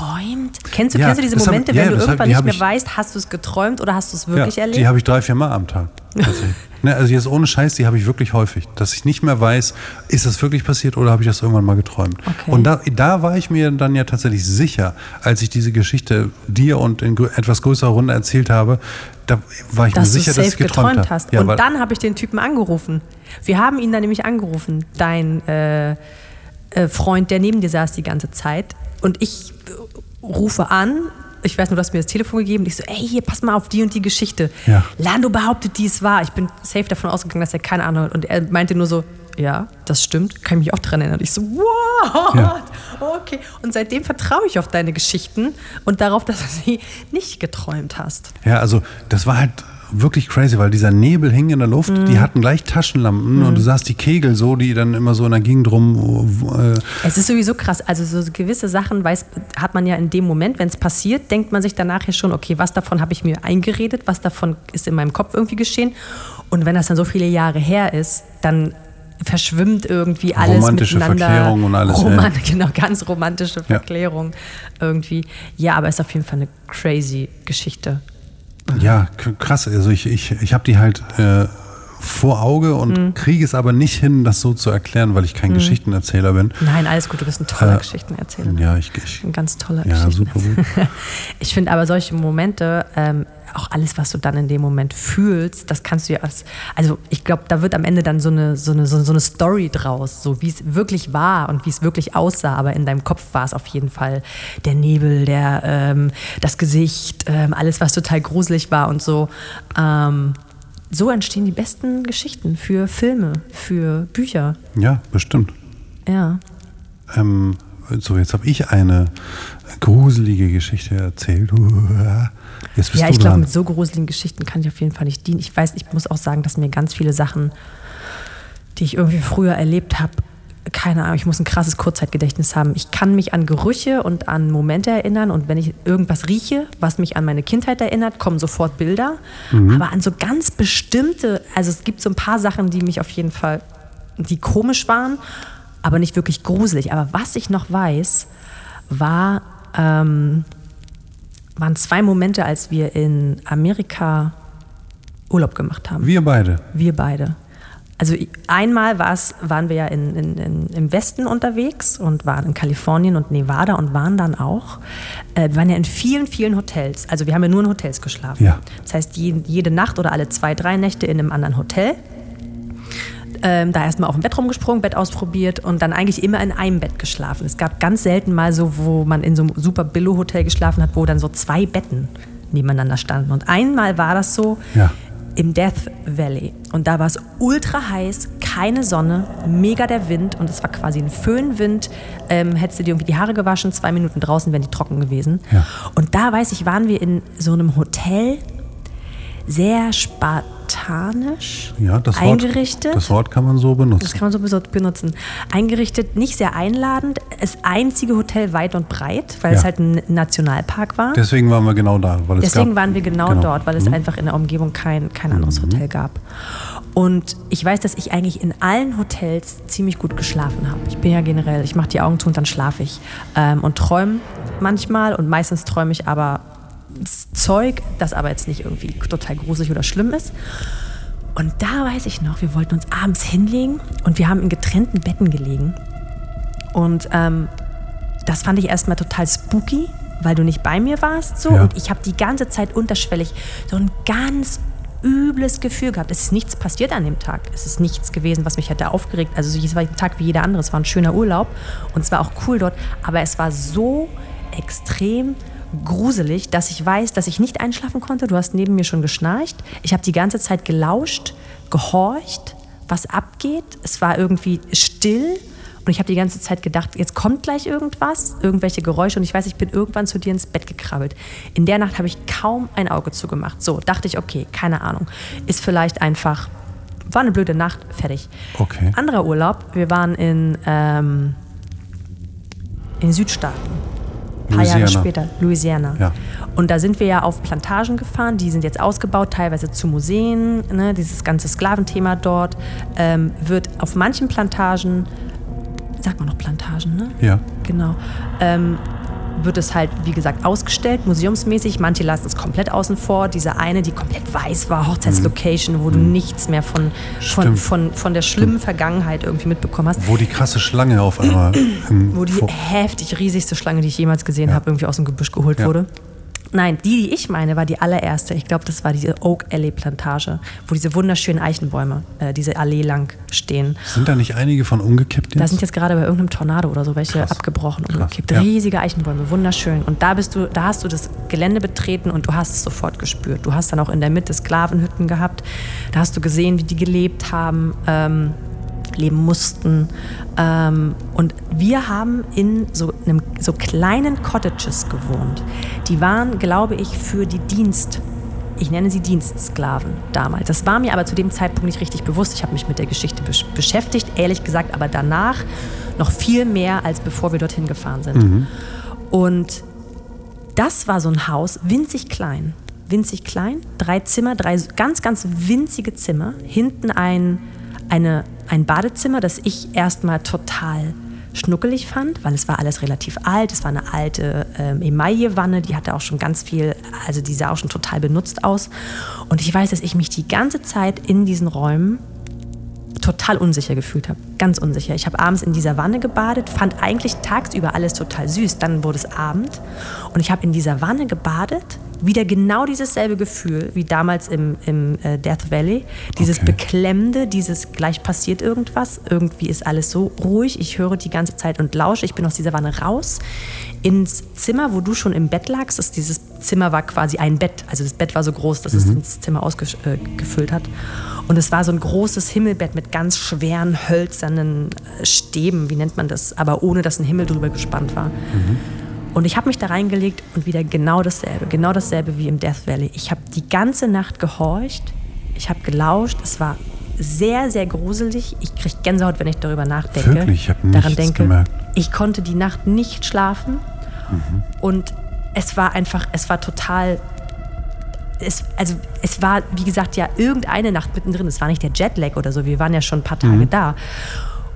Speaker 3: geträumt? Kennst du,
Speaker 4: Ja,
Speaker 3: kennst du diese
Speaker 4: hab-
Speaker 3: Momente,
Speaker 4: ja,
Speaker 3: wenn du
Speaker 4: hab-
Speaker 3: irgendwann
Speaker 4: die
Speaker 3: nicht
Speaker 4: hab
Speaker 3: mehr
Speaker 4: ich-
Speaker 3: weißt, hast du es geträumt oder hast du es wirklich
Speaker 4: ja,
Speaker 3: erlebt?
Speaker 4: Die habe ich drei, vier Mal am Tag. *laughs* ne, also jetzt ohne Scheiß, die habe ich wirklich häufig. Dass ich nicht mehr weiß, ist das wirklich passiert oder habe ich das irgendwann mal geträumt.
Speaker 3: Okay.
Speaker 4: Und da, da war ich mir dann ja tatsächlich sicher, als ich diese Geschichte dir und in etwas größerer Runde erzählt habe, da war ich
Speaker 3: dass
Speaker 4: mir
Speaker 3: du
Speaker 4: sicher, dass ich geträumt,
Speaker 3: geträumt hast.
Speaker 4: Ja,
Speaker 3: und dann habe ich den Typen angerufen. Wir haben ihn dann nämlich angerufen, dein äh, äh, Freund, der neben dir saß die ganze Zeit. Und ich rufe an. Ich weiß nur, du hast mir das Telefon gegeben. Und ich so, ey, hier, pass mal auf die und die Geschichte.
Speaker 4: Ja.
Speaker 3: Lando behauptet, die ist wahr. Ich bin safe davon ausgegangen, dass er keine Ahnung hat. Und er meinte nur so, ja, das stimmt. Kann ich mich auch dran erinnern. Und ich so, what?
Speaker 4: Ja.
Speaker 3: Okay. Und seitdem vertraue ich auf deine Geschichten und darauf, dass du sie nicht geträumt hast.
Speaker 4: Ja, also das war halt wirklich crazy, weil dieser Nebel hing in der Luft,
Speaker 3: Mhm.
Speaker 4: die hatten gleich Taschenlampen und du sahst die Kegel so, die dann immer so in der Gegend rum. Äh,
Speaker 3: Es ist sowieso krass. Also so gewisse Sachen weiß, hat man ja in dem Moment, wenn es passiert, denkt man sich danach ja schon, okay, was davon habe ich mir eingeredet, was davon ist in meinem Kopf irgendwie geschehen. Und wenn das dann so viele Jahre her ist, dann verschwimmt irgendwie alles
Speaker 4: Romantische
Speaker 3: miteinander.
Speaker 4: Verklärung und alles,
Speaker 3: Roman
Speaker 4: ja. *laughs*
Speaker 3: Genau, ganz romantische Verklärung irgendwie. Ja, aber ist auf jeden Fall eine crazy Geschichte.
Speaker 4: Ja, krass. Also ich, ich, ich habe die halt äh, vor Auge und
Speaker 3: Mhm.
Speaker 4: kriege es aber nicht hin, das so zu erklären, weil ich kein Geschichtenerzähler bin.
Speaker 3: Nein, alles gut, du bist ein toller
Speaker 4: Äh,
Speaker 3: Geschichtenerzähler.
Speaker 4: Ja, ich, ich
Speaker 3: Ein ganz toller
Speaker 4: ja,
Speaker 3: Geschichten-
Speaker 4: super gut. *laughs*
Speaker 3: Ich finde aber solche Momente, ähm, auch alles, was du dann in dem Moment fühlst, das kannst du ja als, also ich glaube, da wird am Ende dann so eine, so eine, so eine Story draus, so wie es wirklich war und wie es wirklich aussah, aber in deinem Kopf war es auf jeden Fall der Nebel, der, ähm, das Gesicht, ähm, alles, was total gruselig war und so. Ähm, so entstehen die besten Geschichten für Filme, für Bücher.
Speaker 4: Ja, bestimmt.
Speaker 3: Ja.
Speaker 4: Ähm, so, jetzt habe ich eine gruselige Geschichte erzählt. Jetzt bist
Speaker 3: Ja,
Speaker 4: du
Speaker 3: ich glaube, mit so gruseligen Geschichten kann ich auf jeden Fall nicht dienen. Ich weiß, ich muss auch sagen, dass mir ganz viele Sachen, die ich irgendwie früher erlebt habe, keine Ahnung, ich muss ein krasses Kurzzeitgedächtnis haben. Ich kann mich an Gerüche und an Momente erinnern und wenn ich irgendwas rieche, was mich an meine Kindheit erinnert, kommen sofort Bilder. Aber an so ganz bestimmte, also es gibt so ein paar Sachen, die mich auf jeden Fall, die komisch waren, aber nicht wirklich gruselig. Aber was ich noch weiß, war, ähm, waren zwei Momente, als wir in Amerika Urlaub gemacht haben.
Speaker 4: Wir beide.
Speaker 3: Wir beide. Also einmal waren wir ja in, in, in, im Westen unterwegs und waren in Kalifornien und Nevada und waren dann auch, äh, wir waren ja in vielen, vielen Hotels. Also wir haben ja nur in Hotels geschlafen.
Speaker 4: Ja.
Speaker 3: Das heißt, je, jede Nacht oder alle zwei, drei Nächte in einem anderen Hotel. Ähm, da erstmal auf dem Bett rumgesprungen, Bett ausprobiert und dann eigentlich immer in einem Bett geschlafen. Es gab ganz selten mal so, wo man in so einem super Billo-Hotel geschlafen hat, wo dann so zwei Betten nebeneinander standen. Und einmal war das so,
Speaker 4: Ja.
Speaker 3: im Death Valley. Und da war es ultra heiß, keine Sonne, mega der Wind und es war quasi ein Föhnwind. Ähm, hättest du dir irgendwie die Haare gewaschen, zwei Minuten draußen wären die trocken gewesen.
Speaker 4: Ja.
Speaker 3: Und da weiß ich, waren wir in so einem Hotel, sehr spartanisch
Speaker 4: Ja, das Wort,
Speaker 3: eingerichtet.
Speaker 4: das Wort kann man so
Speaker 3: Das
Speaker 4: benutzen.
Speaker 3: kann man so benutzen. Eingerichtet, nicht sehr einladend. Das einzige Hotel weit und breit, weil es
Speaker 4: Ja.
Speaker 3: halt ein Nationalpark war.
Speaker 4: Deswegen waren wir genau da. Weil es
Speaker 3: Deswegen
Speaker 4: gab,
Speaker 3: waren wir genau,
Speaker 4: genau.
Speaker 3: dort, weil es einfach in der Umgebung kein, kein anderes Hotel gab. Und ich weiß, dass ich eigentlich in allen Hotels ziemlich gut geschlafen habe. Ich bin ja generell, ich mache die Augen zu und dann schlafe ich. Ähm, und träume manchmal und meistens träume ich aber Zeug, das aber jetzt nicht irgendwie total gruselig oder schlimm ist. Und da weiß ich noch, wir wollten uns abends hinlegen und wir haben in getrennten Betten gelegen. Und ähm, das fand ich erstmal total spooky, weil du nicht bei mir warst. So.
Speaker 4: Ja.
Speaker 3: Und ich habe die ganze Zeit unterschwellig so ein ganz übles Gefühl gehabt. Es ist nichts passiert an dem Tag. Es ist nichts gewesen, was mich hätte aufgeregt. Also es war ein Tag wie jeder andere. Es war ein schöner Urlaub und es war auch cool dort. Aber es war so extrem gruselig, dass ich weiß, dass ich nicht einschlafen konnte. Du hast neben mir schon geschnarcht. Ich habe die ganze Zeit gelauscht, gehorcht, was abgeht. Es war irgendwie still. Und ich habe die ganze Zeit gedacht, jetzt kommt gleich irgendwas, irgendwelche Geräusche. Und ich weiß, ich bin irgendwann zu dir ins Bett gekrabbelt. In der Nacht habe ich kaum ein Auge zugemacht. So, dachte ich, okay, keine Ahnung. Ist vielleicht einfach, war eine blöde Nacht, fertig.
Speaker 4: Okay.
Speaker 3: Anderer Urlaub, wir waren in, ähm, in Südstaaten. Ein paar Jahre
Speaker 4: Louisiana.
Speaker 3: später, Louisiana.
Speaker 4: Ja.
Speaker 3: Und da sind wir ja auf Plantagen gefahren, die sind jetzt ausgebaut, teilweise zu Museen. Ne? Dieses ganze Sklaventhema dort ähm, wird auf manchen Plantagen, sagt man noch Plantagen, ne?
Speaker 4: Ja.
Speaker 3: Genau. Ähm, wird es halt, wie gesagt, ausgestellt, museumsmäßig. Manche lassen es komplett außen vor. Diese eine, die komplett weiß war, Hochzeitslocation, wo du nichts mehr von, von,
Speaker 4: Stimmt.
Speaker 3: von, von der schlimmen Vergangenheit irgendwie mitbekommen hast.
Speaker 4: Wo die krasse Schlange auf einmal *clears throat*
Speaker 3: Wo die heftig riesigste Schlange, die ich jemals gesehen
Speaker 4: Ja.
Speaker 3: habe, irgendwie aus dem Gebüsch geholt
Speaker 4: Ja.
Speaker 3: wurde. Nein, die, die ich meine, war die allererste. Ich glaube, das war diese Oak Alley Plantage, wo diese wunderschönen Eichenbäume äh, diese Allee lang stehen.
Speaker 4: Sind da nicht einige von umgekippt jetzt?
Speaker 3: Da sind jetzt gerade bei irgendeinem Tornado oder so welche
Speaker 4: Krass.
Speaker 3: abgebrochen umgekippt.
Speaker 4: ja.
Speaker 3: Riesige Eichenbäume, wunderschön. Und da bist du, da hast du das Gelände betreten und du hast es sofort gespürt. Du hast dann auch in der Mitte Sklavenhütten gehabt. Da hast du gesehen, wie die gelebt haben. Ähm, leben mussten. Ähm, und wir haben in so, einem, so kleinen Cottages gewohnt. Die waren, glaube ich, für die Dienst, ich nenne sie Dienstsklaven damals. Das war mir aber zu dem Zeitpunkt nicht richtig bewusst. Ich habe mich mit der Geschichte besch beschäftigt, ehrlich gesagt, aber danach noch viel mehr, als bevor wir dorthin gefahren sind. Und das war so ein Haus, winzig klein. Winzig klein, drei Zimmer, drei ganz, ganz winzige Zimmer. Hinten ein, eine, ein Badezimmer, das ich erstmal total schnuckelig fand, weil es war alles relativ alt. Es war eine alte ähm, Emaillewanne, die hatte auch schon ganz viel, also die sah auch schon total benutzt aus. Und ich weiß, dass ich mich die ganze Zeit in diesen Räumen total unsicher gefühlt habe. Ganz unsicher. Ich habe abends in dieser Wanne gebadet, fand eigentlich tagsüber alles total süß. Dann wurde es Abend und ich habe in dieser Wanne gebadet. Wieder genau dieses selbe Gefühl wie damals im, im äh, Death Valley. Dieses
Speaker 4: Okay.
Speaker 3: Beklemmende, dieses gleich passiert irgendwas. Irgendwie ist alles so ruhig. Ich höre die ganze Zeit und lausche. Ich bin aus dieser Wanne raus ins Zimmer, wo du schon im Bett lagst. Das, dieses Zimmer war quasi ein Bett. Also das Bett war so groß, dass es das Zimmer ausgefüllt hat. Und es war so ein großes Himmelbett mit ganz schweren, hölzernen äh, Stäben, wie nennt man das, aber ohne dass ein Himmel drüber gespannt war. Und ich habe mich da reingelegt und wieder genau dasselbe, genau dasselbe wie im Death Valley. Ich habe die ganze Nacht gehorcht, ich habe gelauscht, es war sehr, sehr gruselig. Ich kriege Gänsehaut, wenn ich darüber nachdenke.
Speaker 4: Wirklich? Ich hab
Speaker 3: daran
Speaker 4: nichts
Speaker 3: denke.
Speaker 4: gemerkt.
Speaker 3: Ich konnte die Nacht nicht schlafen und es war einfach, es war total es, also es war, wie gesagt, ja irgendeine Nacht mittendrin. Es war nicht der Jetlag oder so. Wir waren ja schon ein paar Tage da.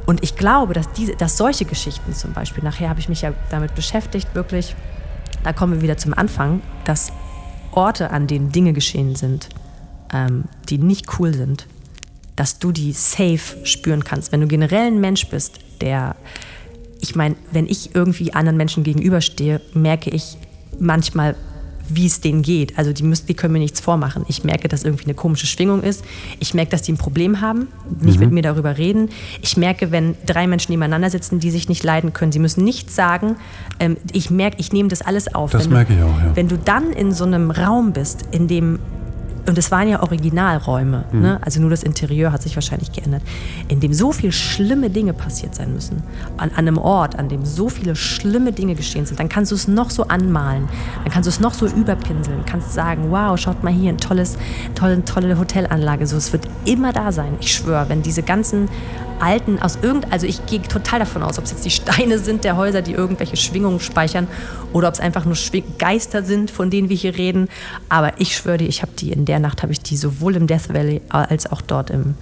Speaker 3: Und ich glaube, dass, diese, dass solche Geschichten zum Beispiel, nachher habe ich mich ja damit beschäftigt, wirklich, da kommen wir wieder zum Anfang, dass Orte, an denen Dinge geschehen sind, ähm, die nicht cool sind, dass du die safe spüren kannst. Wenn du generell ein Mensch bist, der, ich meine, wenn ich irgendwie anderen Menschen gegenüberstehe, merke ich manchmal, wie es denen geht. Also die, müssen, die können mir nichts vormachen. Ich merke, dass irgendwie eine komische Schwingung ist. Ich merke, dass die ein Problem haben, nicht mit mir darüber reden. Ich merke, wenn drei Menschen nebeneinander sitzen, die sich nicht leiden können, sie müssen nichts sagen. Ähm, ich merke, ich nehme das alles auf.
Speaker 4: Das
Speaker 3: wenn
Speaker 4: merke
Speaker 3: du,
Speaker 4: ich auch, ja.
Speaker 3: Wenn du dann in so einem Raum bist, in dem und es waren ja Originalräume,
Speaker 4: Mhm.
Speaker 3: ne? also nur das Interieur hat sich wahrscheinlich geändert, in dem so viele schlimme Dinge passiert sein müssen, an, an einem Ort, an dem so viele schlimme Dinge geschehen sind, dann kannst du es noch so anmalen, dann kannst du es noch so überpinseln, kannst sagen, wow, schaut mal hier, ein tolles, tolle, tolle Hotelanlage, so, es wird immer da sein, ich schwöre, wenn diese ganzen alten, aus irgend, also ich gehe total davon aus, ob es jetzt die Steine sind der Häuser, die irgendwelche Schwingungen speichern oder ob es einfach nur Schwing Geister sind, von denen wir hier reden. Aber ich schwöre dir, ich habe die in der Nacht habe ich die sowohl im Death Valley als auch dort im,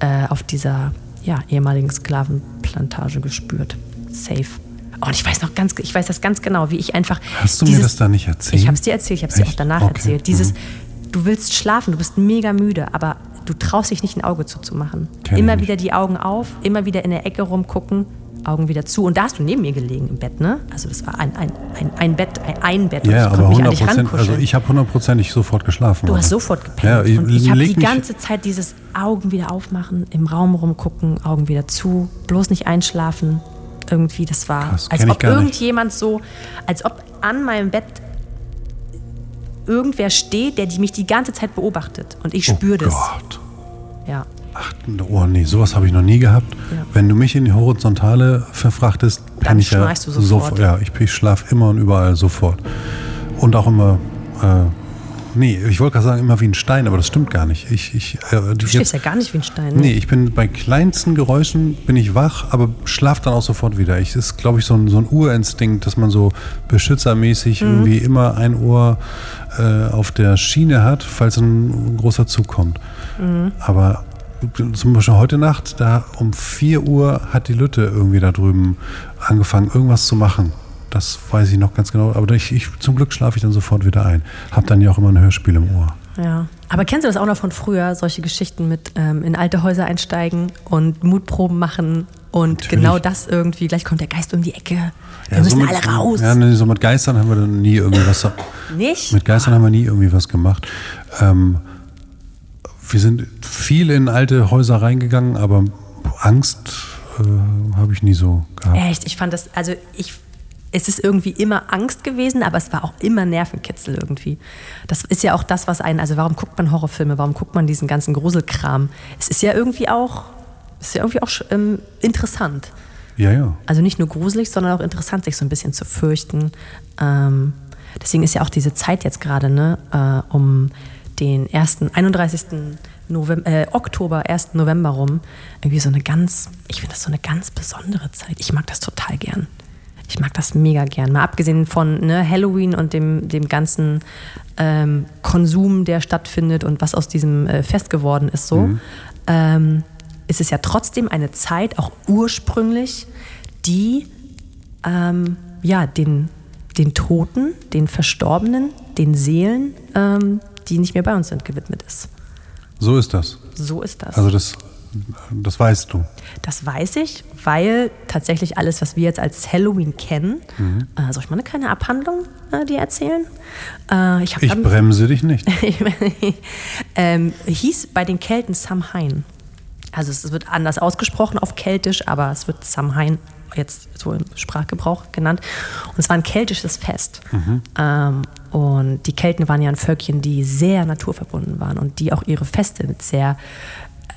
Speaker 3: äh, auf dieser ja, ehemaligen Sklavenplantage gespürt. Safe. Oh, und ich weiß noch ganz, ich weiß das ganz genau, wie ich einfach.
Speaker 4: Hast du mir das da nicht erzählt?
Speaker 3: Ich habe es dir erzählt, ich habe es dir auch danach
Speaker 4: Okay.
Speaker 3: erzählt. Dieses,
Speaker 4: Mhm.
Speaker 3: du willst schlafen, du bist mega müde, aber du traust dich nicht ein Auge zuzumachen.
Speaker 4: Kenn
Speaker 3: immer wieder die Augen auf, immer wieder in der Ecke rumgucken, Augen wieder zu. Und da hast du neben mir gelegen im Bett, ne? Also das war ein, ein, ein, ein Bett, ein, ein Bett.
Speaker 4: Ja,
Speaker 3: ich
Speaker 4: aber
Speaker 3: konnte mich an
Speaker 4: 100
Speaker 3: dich
Speaker 4: Prozent, also ich habe hundertprozentig sofort geschlafen.
Speaker 3: Du hast sofort gepennt.
Speaker 4: Ja, ich,
Speaker 3: und ich habe die ganze Zeit dieses Augen wieder aufmachen, im Raum rumgucken, Augen wieder zu, bloß nicht einschlafen. Irgendwie, das war,
Speaker 4: Krass,
Speaker 3: als ob
Speaker 4: gar nicht.
Speaker 3: irgendjemand so, als ob an meinem Bett irgendwer steht, der die, mich die ganze Zeit beobachtet. Und ich spüre
Speaker 4: oh
Speaker 3: das.
Speaker 4: Gott.
Speaker 3: Ja.
Speaker 4: Ach, oh nee, sowas habe ich noch nie gehabt.
Speaker 3: Ja.
Speaker 4: Wenn du mich in die Horizontale verfrachtest,
Speaker 3: Dann
Speaker 4: kann ich ja
Speaker 3: du sofort.
Speaker 4: Ja, ich, ich schlafe immer und überall sofort. Und auch immer, äh, nee, ich wollte gerade sagen, immer wie ein Stein, aber das stimmt gar nicht. Ich, ich, äh,
Speaker 3: Du schläfst ja gar nicht wie ein Stein. Ne?
Speaker 4: Nee, ich bin bei kleinsten Geräuschen bin ich wach, aber schlaf dann auch sofort wieder. Ich ist, glaube ich, so ein, so ein Urinstinkt, dass man so beschützermäßig
Speaker 3: Mhm.
Speaker 4: irgendwie immer ein Ohr äh, auf der Schiene hat, falls ein großer Zug kommt.
Speaker 3: Mhm.
Speaker 4: Aber zum Beispiel heute Nacht, da um 4 Uhr hat die Lütte irgendwie da drüben angefangen, irgendwas zu machen. Das weiß ich noch ganz genau. Aber ich, ich, zum Glück schlafe ich dann sofort wieder ein. Hab dann ja auch immer ein Hörspiel im Ohr.
Speaker 3: Ja. Aber kennst du das auch noch von früher, solche Geschichten mit ähm, in alte Häuser einsteigen und Mutproben machen und
Speaker 4: Natürlich.
Speaker 3: genau das irgendwie, gleich kommt der Geist um die Ecke, wir müssen
Speaker 4: so mit,
Speaker 3: alle raus.
Speaker 4: Ja, nee, so mit Geistern haben wir dann nie irgendwie was.
Speaker 3: Nicht?
Speaker 4: Mit Geistern haben wir nie irgendwie was gemacht. Ähm, wir sind viel in alte Häuser reingegangen, aber Angst äh, habe ich nie so gehabt.
Speaker 3: Echt, ich fand das, also ich, es ist irgendwie immer Angst gewesen, aber es war auch immer Nervenkitzel irgendwie. Das ist ja auch das, was einen, also warum guckt man Horrorfilme, warum guckt man diesen ganzen Gruselkram? Es ist ja irgendwie auch, ist ja irgendwie auch ähm, interessant.
Speaker 4: Ja, ja.
Speaker 3: Also nicht nur gruselig, sondern auch interessant, sich so ein bisschen zu fürchten. Ähm, deswegen ist ja auch diese Zeit jetzt gerade, ne, äh, um den 1., 31. November, äh, Oktober, 1. November rum, irgendwie so eine ganz, ich finde das so eine ganz besondere Zeit. Ich mag das total gern. Ich mag das mega gern. Mal abgesehen von ne, Halloween und dem, dem ganzen ähm, Konsum, der stattfindet und was aus diesem äh, Fest geworden ist, so, ähm, ist es ja trotzdem eine Zeit, auch ursprünglich, die ähm, ja, den, den Toten, den Verstorbenen, den Seelen, ähm, die nicht mehr bei uns sind, gewidmet ist.
Speaker 4: So ist das.
Speaker 3: So ist das.
Speaker 4: Also das, das weißt du.
Speaker 3: Das weiß ich, weil tatsächlich alles, was wir jetzt als Halloween kennen, äh, soll ich mal eine kleine Abhandlung äh, dir erzählen? Äh, ich
Speaker 4: Ich bremse dich nicht. *laughs*
Speaker 3: ähm, hieß bei den Kelten Samhain. Also es wird anders ausgesprochen auf Keltisch, aber es wird Samhain jetzt so im Sprachgebrauch genannt. Und es war ein keltisches Fest. Ähm, und die Kelten waren ja ein Völkchen, die sehr naturverbunden waren und die auch ihre Feste mit sehr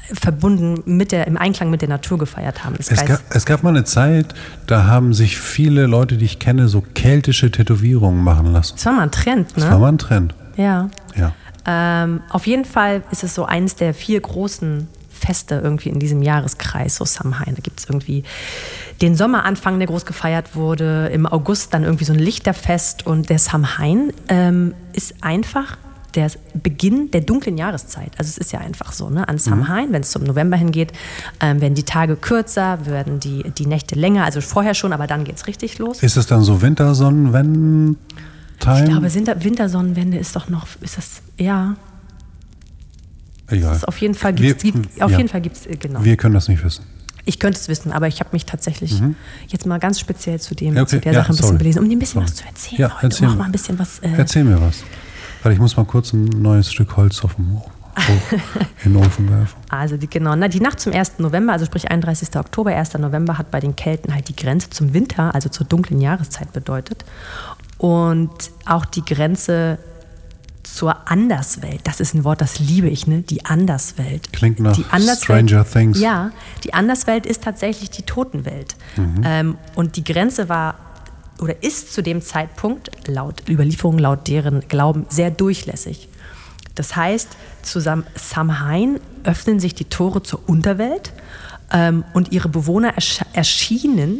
Speaker 3: äh, verbunden mit der, im Einklang mit der Natur gefeiert haben.
Speaker 4: Es gab, es gab mal eine Zeit, da haben sich viele Leute, die ich kenne, so keltische Tätowierungen machen lassen.
Speaker 3: das war mal ein Trend,
Speaker 4: Das war
Speaker 3: ne?
Speaker 4: mal ein Trend.
Speaker 3: Ja.
Speaker 4: Ja.
Speaker 3: Ähm, auf jeden Fall ist es so eines der vier großen Feste irgendwie in diesem Jahreskreis, so Samhain. Da gibt es irgendwie den Sommeranfang, der groß gefeiert wurde, im August dann irgendwie so ein Lichterfest und der Samhain ähm, ist einfach der Beginn der dunklen Jahreszeit. Also es ist ja einfach so, ne? An Samhain, wenn es zum November hingeht, ähm, werden die Tage kürzer, werden die, die Nächte länger, also vorher schon, aber dann geht es richtig los.
Speaker 4: Ist es dann so Wintersonnenwenden?
Speaker 3: Ich glaube, Winter, Wintersonnenwende ist doch noch, ist das, ja,
Speaker 4: Egal.
Speaker 3: Auf jeden Fall gibt, auf
Speaker 4: ja.
Speaker 3: jeden Fall gibt's, äh, genau.
Speaker 4: Wir können das nicht wissen.
Speaker 3: ich könnte es wissen, aber ich habe mich tatsächlich jetzt mal ganz speziell zu dem,
Speaker 4: Mhm. Okay.
Speaker 3: zu der
Speaker 4: Ja,
Speaker 3: Sache ein bisschen
Speaker 4: sorry.
Speaker 3: belesen, um dir ein bisschen
Speaker 4: Sorry.
Speaker 3: was zu erzählen
Speaker 4: Ja,
Speaker 3: heute.
Speaker 4: erzähl mir.
Speaker 3: mal ein bisschen was. Äh,
Speaker 4: Erzähl mir was. Weil ich muss mal kurz ein neues Stück Holz auf dem *laughs* in den Ofen werfen.
Speaker 3: Also die, genau, na, die Nacht zum 1. November, also sprich 31. Oktober, 1. November hat bei den Kelten halt die Grenze zum Winter, also zur dunklen Jahreszeit bedeutet. Und auch die Grenze zur Anderswelt. Das ist ein Wort, das liebe ich, ne? Die Anderswelt.
Speaker 4: Klingt nach
Speaker 3: die
Speaker 4: Stranger Things.
Speaker 3: Ja, die Anderswelt ist tatsächlich die Totenwelt.
Speaker 4: Mhm.
Speaker 3: Ähm, und die Grenze war oder ist zu dem Zeitpunkt laut Überlieferung, laut deren Glauben sehr durchlässig. Das heißt, zusammen Samhain öffnen sich die Tore zur Unterwelt ähm, und ihre Bewohner ersch erschienen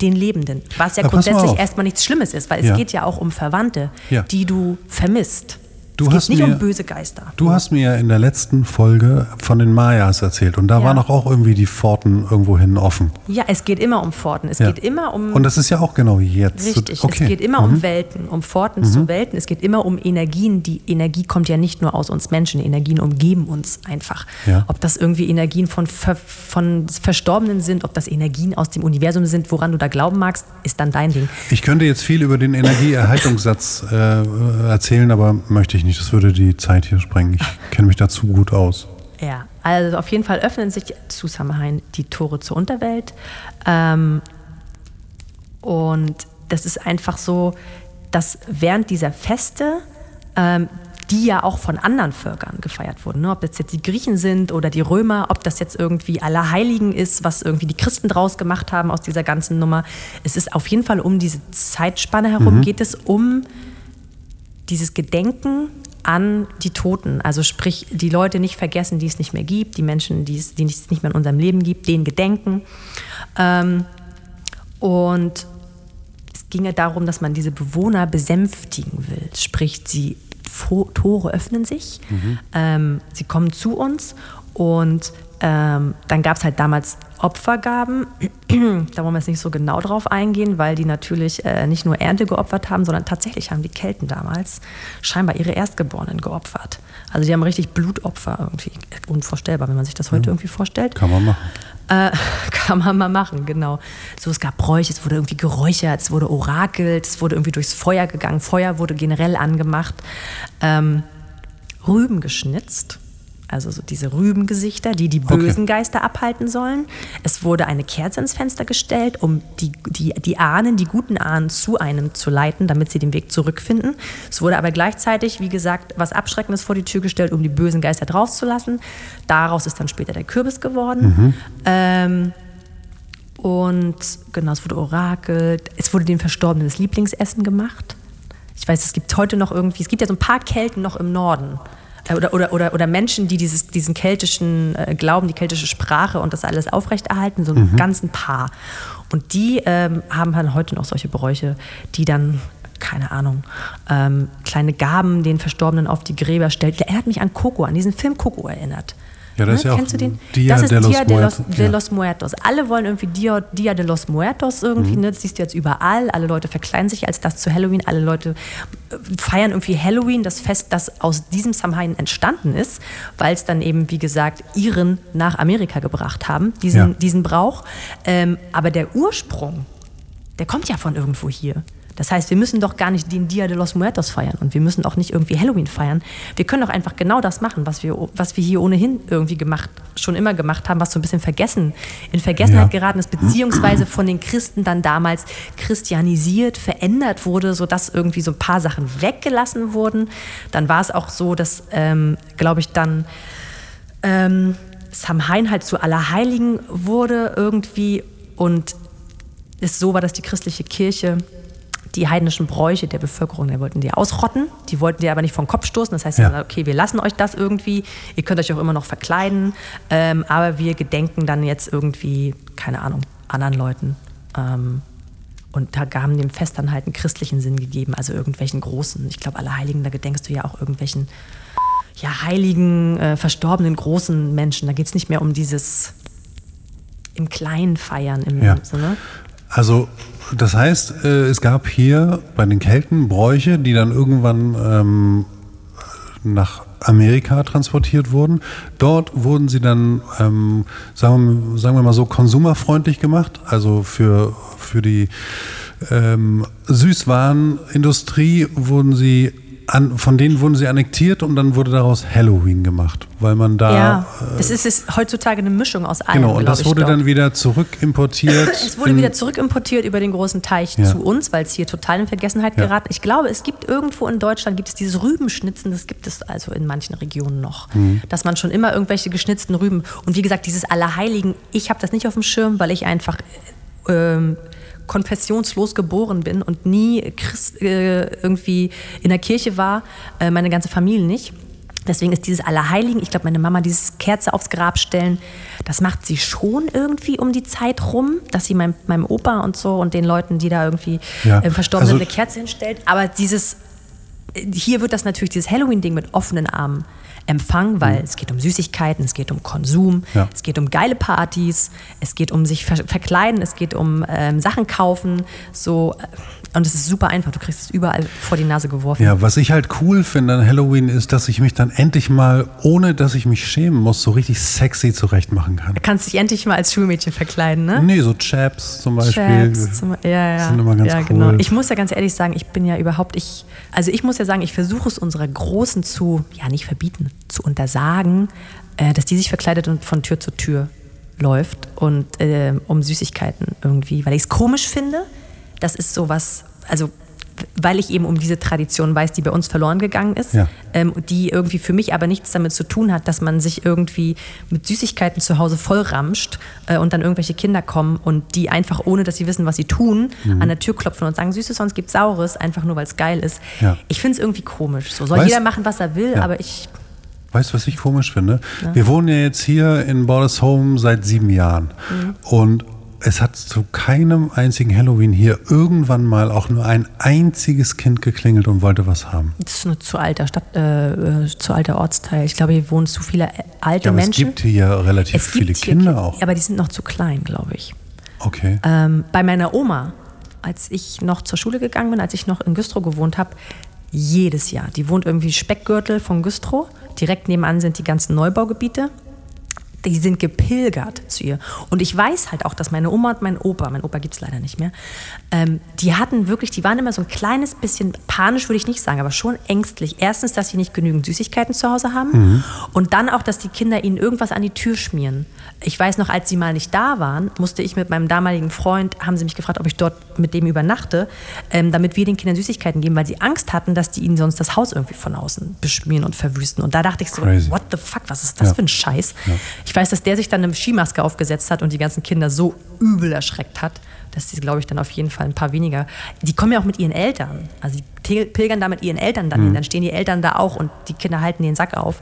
Speaker 3: den Lebenden. Was ja grundsätzlich erstmal nichts Schlimmes ist, weil es
Speaker 4: Ja.
Speaker 3: geht ja auch um Verwandte,
Speaker 4: Ja.
Speaker 3: die du vermisst.
Speaker 4: Du
Speaker 3: es geht
Speaker 4: hast
Speaker 3: nicht
Speaker 4: mir-
Speaker 3: um böse Geister.
Speaker 4: Du hast mir ja in der letzten Folge von den Mayas erzählt und da
Speaker 3: Ja.
Speaker 4: waren doch auch irgendwie die Pforten irgendwohin offen.
Speaker 3: Ja, es geht immer um Pforten. Es
Speaker 4: Ja.
Speaker 3: geht immer um.
Speaker 4: Und das ist ja auch genau wie jetzt.
Speaker 3: Richtig,
Speaker 4: Okay.
Speaker 3: es geht immer
Speaker 4: Mhm.
Speaker 3: um Welten, um Pforten zu Welten. Es geht immer um Energien. Die Energie kommt ja nicht nur aus uns Menschen, Energien umgeben uns einfach.
Speaker 4: Ja.
Speaker 3: Ob das irgendwie Energien von, von Verstorbenen sind, ob das Energien aus dem Universum sind, woran du da glauben magst, ist dann dein Ding.
Speaker 4: Ich könnte jetzt viel über den Energieerhaltungssatz *laughs* äh, erzählen, aber möchte ich nicht. Das würde die Zeit hier sprengen. Ich kenne mich dazu gut aus.
Speaker 3: Ja, also auf jeden Fall öffnen sich zu Samhain die Tore zur Unterwelt. Ähm, und das ist einfach so, dass während dieser Feste, ähm, die ja auch von anderen Völkern gefeiert wurden, ne? ob das jetzt die Griechen sind oder die Römer, ob das jetzt irgendwie Allerheiligen ist, was irgendwie die Christen draus gemacht haben aus dieser ganzen Nummer. Es ist auf jeden Fall um diese Zeitspanne herum, geht es um dieses Gedenken an die Toten, also sprich die Leute nicht vergessen, die es nicht mehr gibt, die Menschen, die es, die es nicht mehr in unserem Leben gibt, denen gedenken. Ähm, und es ginge darum, dass man diese Bewohner besänftigen will. Sprich, sie Tore öffnen sich, ähm, sie kommen zu uns und ähm, dann gab es halt damals Opfergaben. *clears throat* da wollen wir jetzt nicht so genau drauf eingehen, weil die natürlich äh, nicht nur Ernte geopfert haben, sondern tatsächlich haben die Kelten damals scheinbar ihre Erstgeborenen geopfert. Also die haben richtig Blutopfer irgendwie. Unvorstellbar, wenn man sich das heute irgendwie vorstellt.
Speaker 4: Kann man machen.
Speaker 3: Äh, *laughs* kann man mal machen, genau. So, es gab Bräuche, es wurde irgendwie geräuchert, es wurde orakelt, es wurde irgendwie durchs Feuer gegangen. Feuer wurde generell angemacht. Ähm, Rüben geschnitzt, also so diese Rübengesichter, die die
Speaker 4: Okay.
Speaker 3: bösen Geister abhalten sollen. Es wurde eine Kerze ins Fenster gestellt, um die, die, die Ahnen, die guten Ahnen zu einem zu leiten, damit sie den Weg zurückfinden. Es wurde aber gleichzeitig, wie gesagt, was Abschreckendes vor die Tür gestellt, um die bösen Geister drauszulassen. Daraus ist dann später der Kürbis geworden. Ähm, und genau, es wurde orakelt. Es wurde den Verstorbenen das Lieblingsessen gemacht. Ich weiß, es gibt heute noch irgendwie, es gibt ja so ein paar Kelten noch im Norden. Äh, Oder, oder, oder, oder Menschen, die dieses, diesen keltischen äh, Glauben, die keltische Sprache und das alles aufrechterhalten, so ein ganzen Paar. Und die ähm, haben dann heute noch solche Bräuche, die dann, keine Ahnung, ähm, kleine Gaben den Verstorbenen auf die Gräber stellt. Der erinnert mich an Coco, an diesen Film Coco erinnert.
Speaker 4: Ja, das ist ja auch
Speaker 3: Kennst du den?
Speaker 4: Dia
Speaker 3: das ist
Speaker 4: de los
Speaker 3: Dia de los,
Speaker 4: Muertos,
Speaker 3: de los Muertos. Alle wollen irgendwie Dia, Dia de los Muertos irgendwie,
Speaker 4: Mhm.
Speaker 3: ne? das siehst du jetzt überall. Alle Leute verkleiden sich als das zu Halloween. Alle Leute äh, feiern irgendwie Halloween, das Fest, das aus diesem Samhain entstanden ist, weil es dann eben, wie gesagt, Iren nach Amerika gebracht haben, diesen,
Speaker 4: Ja.
Speaker 3: diesen Brauch. Ähm, aber der Ursprung, der kommt ja von irgendwo hier. Das heißt, wir müssen doch gar nicht den Dia de los Muertos feiern und wir müssen auch nicht irgendwie Halloween feiern. Wir können doch einfach genau das machen, was wir, was wir hier ohnehin irgendwie gemacht, schon immer gemacht haben, was so ein bisschen vergessen, in Vergessenheit
Speaker 4: Ja.
Speaker 3: geraten ist, beziehungsweise von den Christen dann damals christianisiert, verändert wurde, sodass irgendwie so ein paar Sachen weggelassen wurden. Dann war es auch so, dass, ähm, glaube ich, dann ähm, Samhain halt zu Allerheiligen wurde irgendwie und es so war, dass die christliche Kirche die heidnischen Bräuche der Bevölkerung, die wollten die ausrotten, die wollten die aber nicht vom Kopf stoßen. Das heißt,
Speaker 4: Ja.
Speaker 3: gesagt, okay, wir lassen euch das irgendwie, ihr könnt euch auch immer noch verkleiden, ähm, aber wir gedenken dann jetzt irgendwie, keine Ahnung, anderen Leuten. Ähm, und da haben dem Fest dann halt einen christlichen Sinn gegeben, also irgendwelchen großen. Ich glaube, alle Heiligen, da gedenkst du ja auch irgendwelchen ja, heiligen, äh, verstorbenen großen Menschen. Da geht es nicht mehr um dieses im Kleinen feiern im
Speaker 4: Ja.
Speaker 3: Sinne.
Speaker 4: Also, das heißt, äh, es gab hier bei den Kelten Bräuche, die dann irgendwann ähm, nach Amerika transportiert wurden. Dort wurden sie dann, ähm, sagen, wir, sagen wir mal so, konsumerfreundlich gemacht. Also für, für die ähm, Süßwarenindustrie wurden sie an, von denen wurden sie annektiert und dann wurde daraus Halloween gemacht, weil man da
Speaker 3: ja, das ist, ist heutzutage eine Mischung aus allem.
Speaker 4: genau und das wurde
Speaker 3: dort.
Speaker 4: dann wieder zurückimportiert. *laughs*
Speaker 3: Es wurde wieder zurückimportiert über den großen Teich
Speaker 4: Ja.
Speaker 3: zu uns, weil es hier total in Vergessenheit
Speaker 4: Ja.
Speaker 3: geraten. Ich glaube, es gibt irgendwo in Deutschland gibt es dieses Rübenschnitzen, das gibt es also in manchen Regionen noch,
Speaker 4: Mhm.
Speaker 3: dass man schon immer irgendwelche geschnitzten Rüben und wie gesagt dieses Allerheiligen. Ich habe das nicht auf dem Schirm, weil ich einfach ähm, konfessionslos geboren bin und nie Christ, äh, irgendwie in der Kirche war, äh, meine ganze Familie nicht. Deswegen ist dieses Allerheiligen, ich glaube, meine Mama, dieses Kerze aufs Grab stellen, das macht sie schon irgendwie um die Zeit rum, dass sie meinem, meinem Opa und so und den Leuten, die da irgendwie
Speaker 4: Ja,
Speaker 3: äh, verstorben sind,
Speaker 4: also-
Speaker 3: eine Kerze hinstellt. Aber dieses, äh, hier wird das natürlich, dieses Halloween-Ding mit offenen Armen empfangen, weil es geht um Süßigkeiten, es geht um Konsum,
Speaker 4: Mhm. Ja.
Speaker 3: es geht um geile Partys, es geht um sich ver verkleiden, es geht um ähm, Sachen kaufen, so. Und es ist super einfach, du kriegst es überall vor die Nase geworfen.
Speaker 4: Ja, was ich halt cool finde an Halloween ist, dass ich mich dann endlich mal, ohne dass ich mich schämen muss, so richtig sexy zurecht machen kann.
Speaker 3: Du kannst dich endlich mal als Schulmädchen verkleiden, ne?
Speaker 4: Nee, so Chaps zum Beispiel.
Speaker 3: Chaps zum, ja, ja.
Speaker 4: sind immer ganz
Speaker 3: ja,
Speaker 4: cool.
Speaker 3: genau. Ich muss ja ganz ehrlich sagen, ich bin ja überhaupt, ich, also ich muss ja sagen, ich versuche es unserer Großen zu, ja nicht verbieten, zu untersagen, äh, dass die sich verkleidet und von Tür zu Tür läuft und äh, um Süßigkeiten irgendwie, weil ich es komisch finde. Das ist sowas, also weil ich eben um diese Tradition weiß, die bei uns verloren gegangen ist,
Speaker 4: Ja.
Speaker 3: ähm, die irgendwie für mich aber nichts damit zu tun hat, dass man sich irgendwie mit Süßigkeiten zu Hause vollramscht äh, und dann irgendwelche Kinder kommen und die einfach, ohne dass sie wissen, was sie tun,
Speaker 4: Mhm.
Speaker 3: an der Tür klopfen und sagen, Süßes, sonst gibt's Saures, einfach nur, weil es geil ist.
Speaker 4: Ja.
Speaker 3: Ich finde es irgendwie komisch. So soll
Speaker 4: Weißt-
Speaker 3: jeder machen, was er will,
Speaker 4: Ja.
Speaker 3: aber ich,
Speaker 4: Weißt du, was ich komisch finde? Wir wohnen ja jetzt hier in Borders Home seit sieben Jahren.
Speaker 3: Mhm.
Speaker 4: Und es hat zu keinem einzigen Halloween hier irgendwann mal auch nur ein einziges Kind geklingelt und wollte was haben.
Speaker 3: das ist ein zu alter Stadt, äh, äh, zu alter Ortsteil. Ich glaube, hier wohnen zu viele äh, alte
Speaker 4: Ja, aber
Speaker 3: Menschen.
Speaker 4: es gibt hier ja relativ
Speaker 3: Es
Speaker 4: viele
Speaker 3: hier
Speaker 4: Kinder
Speaker 3: Ki-
Speaker 4: auch.
Speaker 3: Aber die sind noch zu klein, glaube ich.
Speaker 4: Okay.
Speaker 3: Ähm, bei meiner Oma, als ich noch zur Schule gegangen bin, als ich noch in Güstrow gewohnt habe, jedes Jahr. Die wohnt irgendwie Speckgürtel von Güstrow. Direkt nebenan sind die ganzen Neubaugebiete. Die sind gepilgert zu ihr. Und ich weiß halt auch, dass meine Oma und mein Opa, mein Opa gibt es leider nicht mehr, ähm, die hatten wirklich, die waren immer so ein kleines bisschen panisch, würde ich nicht sagen, aber schon ängstlich. Erstens, dass sie nicht genügend Süßigkeiten zu Hause haben und dann auch, dass die Kinder ihnen irgendwas an die Tür schmieren. Ich weiß noch, als sie mal nicht da waren, musste ich mit meinem damaligen Freund, haben sie mich gefragt, ob ich dort mit dem übernachte, ähm, damit wir den Kindern Süßigkeiten geben, weil sie Angst hatten, dass die ihnen sonst das Haus irgendwie von außen beschmieren und verwüsten. Und da dachte ich so,
Speaker 4: Crazy.
Speaker 3: what the fuck, was ist das
Speaker 4: Ja.
Speaker 3: für ein Scheiß? Ich weiß, dass der sich dann eine Skimaske aufgesetzt hat und die ganzen Kinder so übel erschreckt hat, dass die, glaube ich, dann auf jeden Fall ein paar weniger. Die kommen ja auch mit ihren Eltern. Also die pilgern da mit ihren Eltern dann hin. Dann stehen die Eltern da auch und die Kinder halten den Sack auf.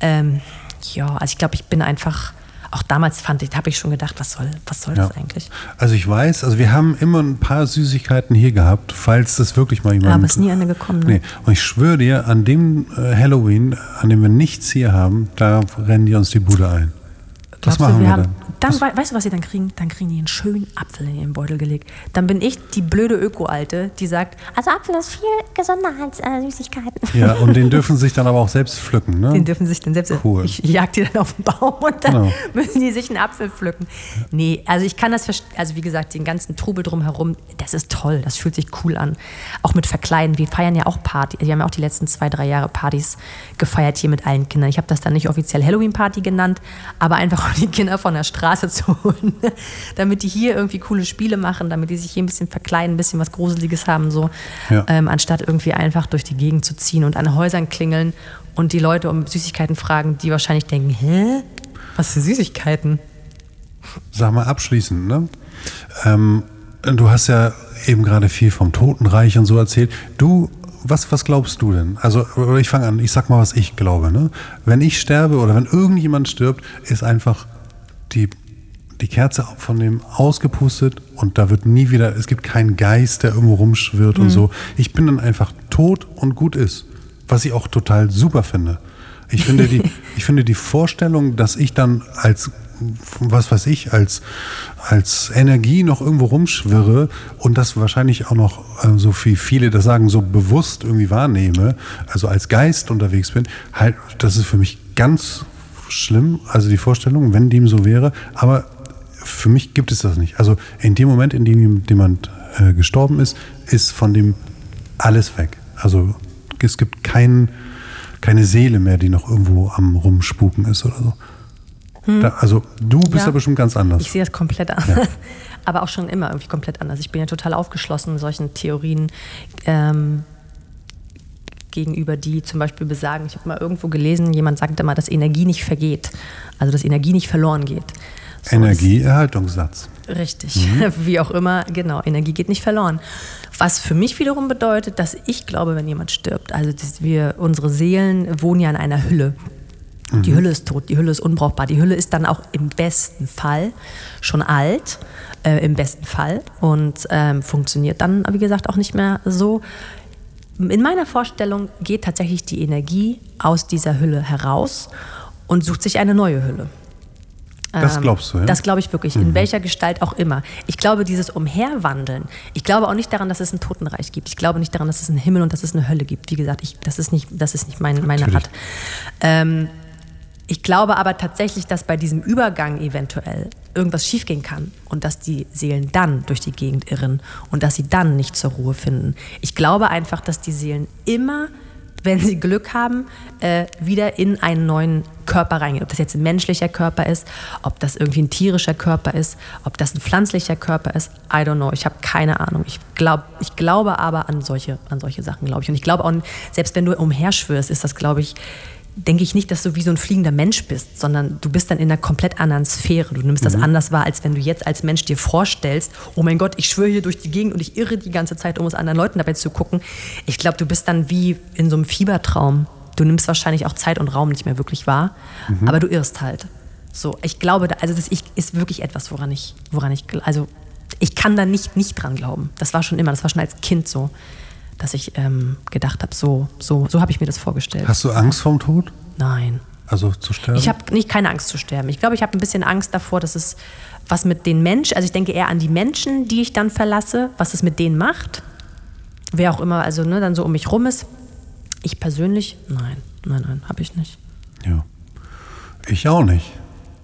Speaker 3: Ähm, ja, also ich glaube, ich bin einfach. Auch damals fand ich, habe ich schon gedacht, was soll, was soll
Speaker 4: Ja.
Speaker 3: das eigentlich?
Speaker 4: Also ich weiß, also wir haben immer ein paar Süßigkeiten hier gehabt, falls das wirklich mal jemand...
Speaker 3: aber ist nie eine gekommen, ne?
Speaker 4: Nee, und ich schwöre dir, an dem äh, Halloween, an dem wir nichts hier haben, da rennen die uns die Bude ein. Was
Speaker 3: Glaubst du,
Speaker 4: machen wir,
Speaker 3: haben,
Speaker 4: dann?
Speaker 3: Dann wei- weißt du, was sie dann kriegen? Dann kriegen die einen schönen Apfel in ihren Beutel gelegt. Dann bin ich die blöde Öko-Alte, die sagt,
Speaker 5: Also Apfel ist viel gesünder als äh, Süßigkeiten.
Speaker 4: Ja, *laughs* und den dürfen sich dann aber auch selbst pflücken, ne?
Speaker 3: Den dürfen sie sich dann selbst.
Speaker 4: Cool.
Speaker 3: Ich jag die dann auf den Baum und dann
Speaker 4: Genau. *laughs*
Speaker 3: müssen die sich einen Apfel pflücken. Nee, also ich kann das verstehen. Also wie gesagt, den ganzen Trubel drumherum, das ist toll. Das fühlt sich cool an. Auch mit Verkleiden. Wir feiern ja auch Party. Wir haben ja auch die letzten zwei, drei Jahre Partys gefeiert hier mit allen Kindern. Ich habe das dann nicht offiziell Halloween-Party genannt, aber einfach um die Kinder von der Straße zu holen. *laughs* damit die hier irgendwie coole Spiele machen, damit die sich hier ein bisschen verkleiden, ein bisschen was Gruseliges haben, so.
Speaker 4: Ja.
Speaker 3: Ähm, anstatt irgendwie einfach durch die Gegend zu ziehen und an Häusern klingeln und die Leute um Süßigkeiten fragen, die wahrscheinlich denken, hä? Was für Süßigkeiten?
Speaker 4: Sag mal abschließend, ne? Ähm, du hast ja eben gerade viel vom Totenreich und so erzählt. Du, was, was glaubst du denn? Also, ich fange an, ich sag mal, was ich glaube, ne? Wenn ich sterbe oder wenn irgendjemand stirbt, ist einfach die, die Kerze von dem ausgepustet und da wird nie wieder, es gibt keinen Geist, der irgendwo rumschwirrt und so. Ich bin dann einfach tot und gut ist. Was ich auch total super finde. Ich finde die, *laughs* ich finde die Vorstellung, dass ich dann als, was weiß ich, als, als Energie noch irgendwo rumschwirre und das wahrscheinlich auch noch, äh, so wie viele das sagen, so bewusst irgendwie wahrnehme, also als Geist unterwegs bin, halt, das ist für mich ganz schlimm, also die Vorstellung, wenn dem so wäre, aber für mich gibt es das nicht. Also in dem Moment, in dem jemand äh, gestorben ist, ist von dem alles weg. Also es gibt kein, keine Seele mehr, die noch irgendwo am Rumspuken ist oder so. Da, also du bist
Speaker 3: Hm. Ja.
Speaker 4: ja bestimmt ganz anders.
Speaker 3: Ich sehe das komplett anders. *laughs* Aber auch schon immer irgendwie komplett anders. Ich bin ja total aufgeschlossen solchen Theorien ähm, gegenüber, die zum Beispiel besagen, ich habe mal irgendwo gelesen, jemand sagte mal, dass Energie nicht vergeht. Also dass Energie nicht verloren geht. So,
Speaker 4: Energieerhaltungssatz.
Speaker 3: Richtig. *laughs* Wie auch immer, genau, Energie geht nicht verloren. Was für mich wiederum bedeutet, dass ich glaube, wenn jemand stirbt, also wir, unsere Seelen wohnen ja in einer Hülle. Die Hülle ist tot, die Hülle ist unbrauchbar. Die Hülle ist dann auch im besten Fall schon alt, äh, im besten Fall, und ähm, funktioniert dann, wie gesagt, auch nicht mehr so. In meiner Vorstellung geht tatsächlich die Energie aus dieser Hülle heraus und sucht sich eine neue Hülle.
Speaker 4: Das glaubst du, ja?
Speaker 3: Das glaube ich wirklich, in welcher Gestalt auch immer. Ich glaube, dieses Umherwandeln, ich glaube auch nicht daran, dass es ein Totenreich gibt. Ich glaube nicht daran, dass es einen Himmel und dass es eine Hölle gibt. Wie gesagt, ich, das ist nicht, das ist nicht mein, meine
Speaker 4: Natürlich.
Speaker 3: Art. Ähm, ich glaube aber tatsächlich, dass bei diesem Übergang eventuell irgendwas schiefgehen kann und dass die Seelen dann durch die Gegend irren und dass sie dann nicht zur Ruhe finden. Ich glaube einfach, dass die Seelen immer, wenn sie Glück haben, äh, wieder in einen neuen Körper reingehen. Ob das jetzt ein menschlicher Körper ist, ob das irgendwie ein tierischer Körper ist, ob das ein pflanzlicher Körper ist, I don't know. Ich habe keine Ahnung. Ich, glaub, ich glaube aber an solche, an solche Sachen, glaube ich. Und ich glaube auch, selbst wenn du umherschwörst, ist das, glaube ich, denke ich nicht, dass du wie so ein fliegender Mensch bist, sondern du bist dann in einer komplett anderen Sphäre. Du nimmst das anders wahr, als wenn du jetzt als Mensch dir vorstellst, oh mein Gott, ich schwöre hier durch die Gegend und ich irre die ganze Zeit, um es anderen Leuten dabei zu gucken. Ich glaube, du bist dann wie in so einem Fiebertraum. Du nimmst wahrscheinlich auch Zeit und Raum nicht mehr wirklich wahr, aber du irrst halt. So, ich glaube, also das ist wirklich etwas, woran ich, woran ich, also ich kann da nicht, nicht dran glauben. Das war schon immer, das war schon als Kind so, dass ich ähm, gedacht habe, so, so, so habe ich mir das vorgestellt.
Speaker 4: Hast du Angst vorm Tod?
Speaker 3: Nein.
Speaker 4: Also zu sterben?
Speaker 3: Ich habe nicht keine Angst zu sterben. Ich glaube, ich habe ein bisschen Angst davor, dass es was mit den Menschen, also ich denke eher an die Menschen, die ich dann verlasse, was es mit denen macht. Wer auch immer, also ne, dann so um mich rum ist. Ich persönlich, nein, nein, nein, habe ich nicht.
Speaker 4: ja. Ich auch nicht.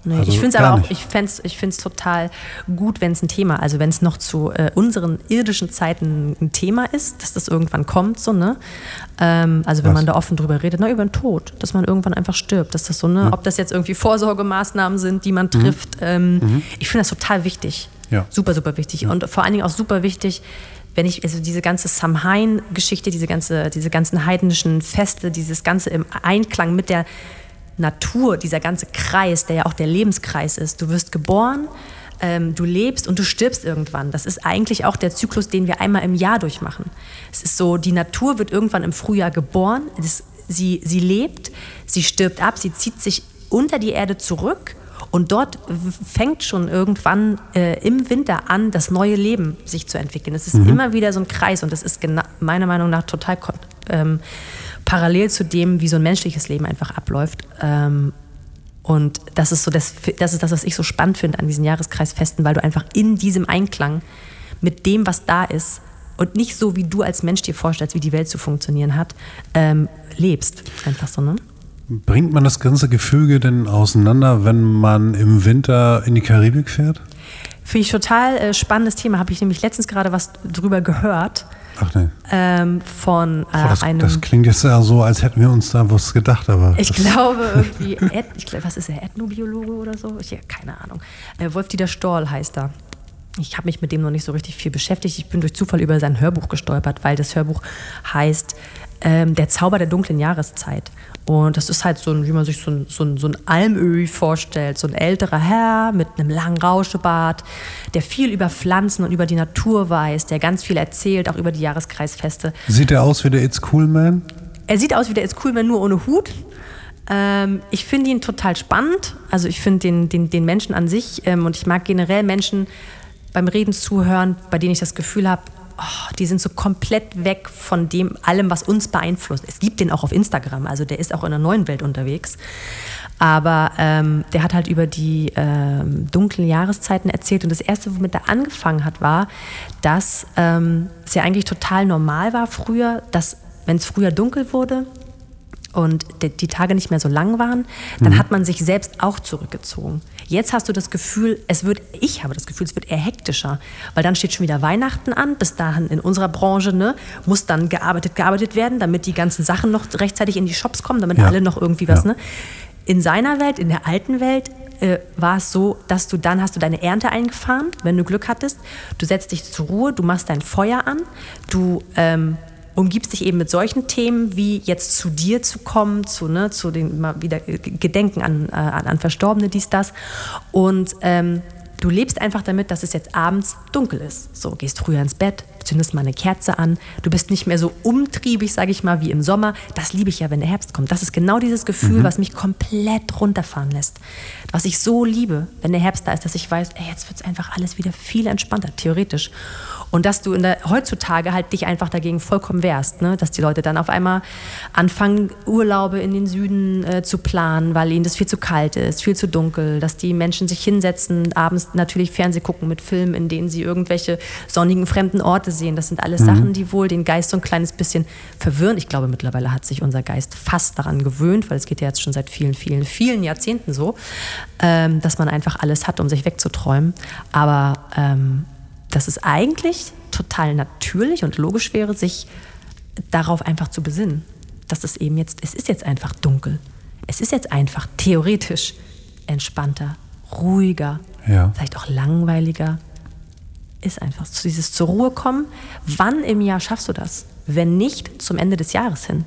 Speaker 3: Nee,
Speaker 4: Also
Speaker 3: ich finde es aber auch, ich fände es ich find's total gut, wenn es ein Thema, also wenn es noch zu äh, unseren irdischen Zeiten ein Thema ist, dass das irgendwann kommt, so, ne? Ähm, also wenn
Speaker 4: Was?
Speaker 3: man da offen drüber redet, na, über den Tod, dass man irgendwann einfach stirbt, dass das so, ne, ob das jetzt irgendwie Vorsorgemaßnahmen sind, die man trifft, ähm, ich finde das total wichtig.
Speaker 4: Mhm. Ja.
Speaker 3: Super, super wichtig. Und vor allen Dingen auch super wichtig, wenn ich, also diese ganze Samhain-Geschichte, diese, ganze, diese ganzen heidnischen Feste, dieses Ganze im Einklang mit der Natur, dieser ganze Kreis, der ja auch der Lebenskreis ist. Du wirst geboren, ähm, du lebst und du stirbst irgendwann. Das ist eigentlich auch der Zyklus, den wir einmal im Jahr durchmachen. Es ist so, die Natur wird irgendwann im Frühjahr geboren, es, sie, sie lebt, sie stirbt ab, sie zieht sich unter die Erde zurück und dort fängt schon irgendwann äh, im Winter an, das neue Leben sich zu entwickeln. Es ist immer wieder so ein Kreis und das ist meiner Meinung nach total ähm, parallel zu dem, wie so ein menschliches Leben einfach abläuft. Ähm, und das ist so das, das ist das, was ich so spannend finde an diesen Jahreskreisfesten, weil du einfach in diesem Einklang mit dem, was da ist und nicht so, wie du als Mensch dir vorstellst, wie die Welt zu funktionieren hat, ähm, lebst. Einfach so, ne?
Speaker 4: Bringt man das ganze Gefüge denn auseinander, wenn man im Winter in die Karibik fährt?
Speaker 3: Finde ich total äh, spannendes Thema. Habe ich nämlich letztens gerade was drüber gehört
Speaker 4: Ach nee.
Speaker 3: ähm, von äh,
Speaker 4: Boah, das,
Speaker 3: einem.
Speaker 4: das klingt jetzt ja so, als hätten wir uns da was gedacht, aber.
Speaker 3: Ich glaube *laughs* irgendwie, Eth, ich glaub, was ist er, Ethnobiologe oder so? Ich habe keine Ahnung. Äh, Wolf-Dieter Storl heißt er. Ich habe mich mit dem noch nicht so richtig viel beschäftigt. Ich bin durch Zufall über sein Hörbuch gestolpert, weil das Hörbuch heißt ähm, Der Zauber der dunklen Jahreszeit. Und das ist halt so ein, wie man sich so ein, so ein, so ein Almöhi vorstellt. So ein älterer Herr mit einem langen Rauschebart, der viel über Pflanzen und über die Natur weiß, der ganz viel erzählt, auch über die Jahreskreisfeste.
Speaker 4: Sieht der aus wie der It's Cool Man?
Speaker 3: Er sieht aus wie der It's Cool Man, nur ohne Hut. Ähm, ich finde ihn total spannend. Also ich finde den, den, den Menschen an sich ähm, und ich mag generell Menschen beim Reden zuhören, bei denen ich das Gefühl habe, oh, die sind so komplett weg von dem allem, was uns beeinflusst. Es gibt den auch auf Instagram, also der ist auch in der neuen Welt unterwegs. Aber ähm, der hat halt über die ähm, dunklen Jahreszeiten erzählt. Und das Erste, womit er angefangen hat, war, dass ähm, es ja eigentlich total normal war früher, dass wenn es früher dunkel wurde und die, die Tage nicht mehr so lang waren, dann hat man sich selbst auch zurückgezogen. Jetzt hast du das Gefühl, es wird, ich habe das Gefühl, es wird eher hektischer, weil dann steht schon wieder Weihnachten an. Bis dahin in unserer Branche ne, muss dann gearbeitet, gearbeitet werden, damit die ganzen Sachen noch rechtzeitig in die Shops kommen, damit
Speaker 4: Ja.
Speaker 3: alle noch irgendwie was.
Speaker 4: Ja.
Speaker 3: Ne? In seiner Welt, in der alten Welt, äh, war es so, dass du dann hast du deine Ernte eingefahren, wenn du Glück hattest. Du setzt dich zur Ruhe, du machst dein Feuer an, du ähm, umgibst dich eben mit solchen Themen, wie jetzt zu dir zu kommen, zu, ne, zu den mal wieder Gedenken an, äh, an, Verstorbene, dies, das. Und ähm, Du lebst einfach damit, dass es jetzt abends dunkel ist. So, gehst früher ins Bett, zündest mal eine Kerze an. Du bist nicht mehr so umtriebig, sage ich mal, wie im Sommer. Das liebe ich ja, wenn der Herbst kommt. Das ist genau dieses Gefühl, was mich komplett runterfahren lässt. Was ich so liebe, wenn der Herbst da ist, dass ich weiß, ey, jetzt wird es einfach alles wieder viel entspannter, theoretisch. Und dass du der, heutzutage halt dich einfach dagegen vollkommen wehrst. Ne? Dass die Leute dann auf einmal anfangen, Urlaube in den Süden äh, zu planen, weil ihnen das viel zu kalt ist, viel zu dunkel. Dass die Menschen sich hinsetzen, abends natürlich Fernseh gucken mit Filmen, in denen sie irgendwelche sonnigen fremden Orte sehen. Das sind alles Sachen, die wohl den Geist so ein kleines bisschen verwirren. Ich glaube, mittlerweile hat sich unser Geist fast daran gewöhnt, weil es geht ja jetzt schon seit vielen, vielen, vielen Jahrzehnten so, ähm, dass man einfach alles hat, um sich wegzuträumen. Aber ähm, dass es eigentlich total natürlich und logisch wäre, sich darauf einfach zu besinnen. Dass es eben jetzt, es ist jetzt einfach dunkel. Es ist jetzt einfach theoretisch entspannter, ruhiger,
Speaker 4: Ja.
Speaker 3: vielleicht auch langweiliger. Ist einfach dieses zur Ruhe kommen. Wann im Jahr schaffst du das? Wenn nicht zum Ende des Jahres hin.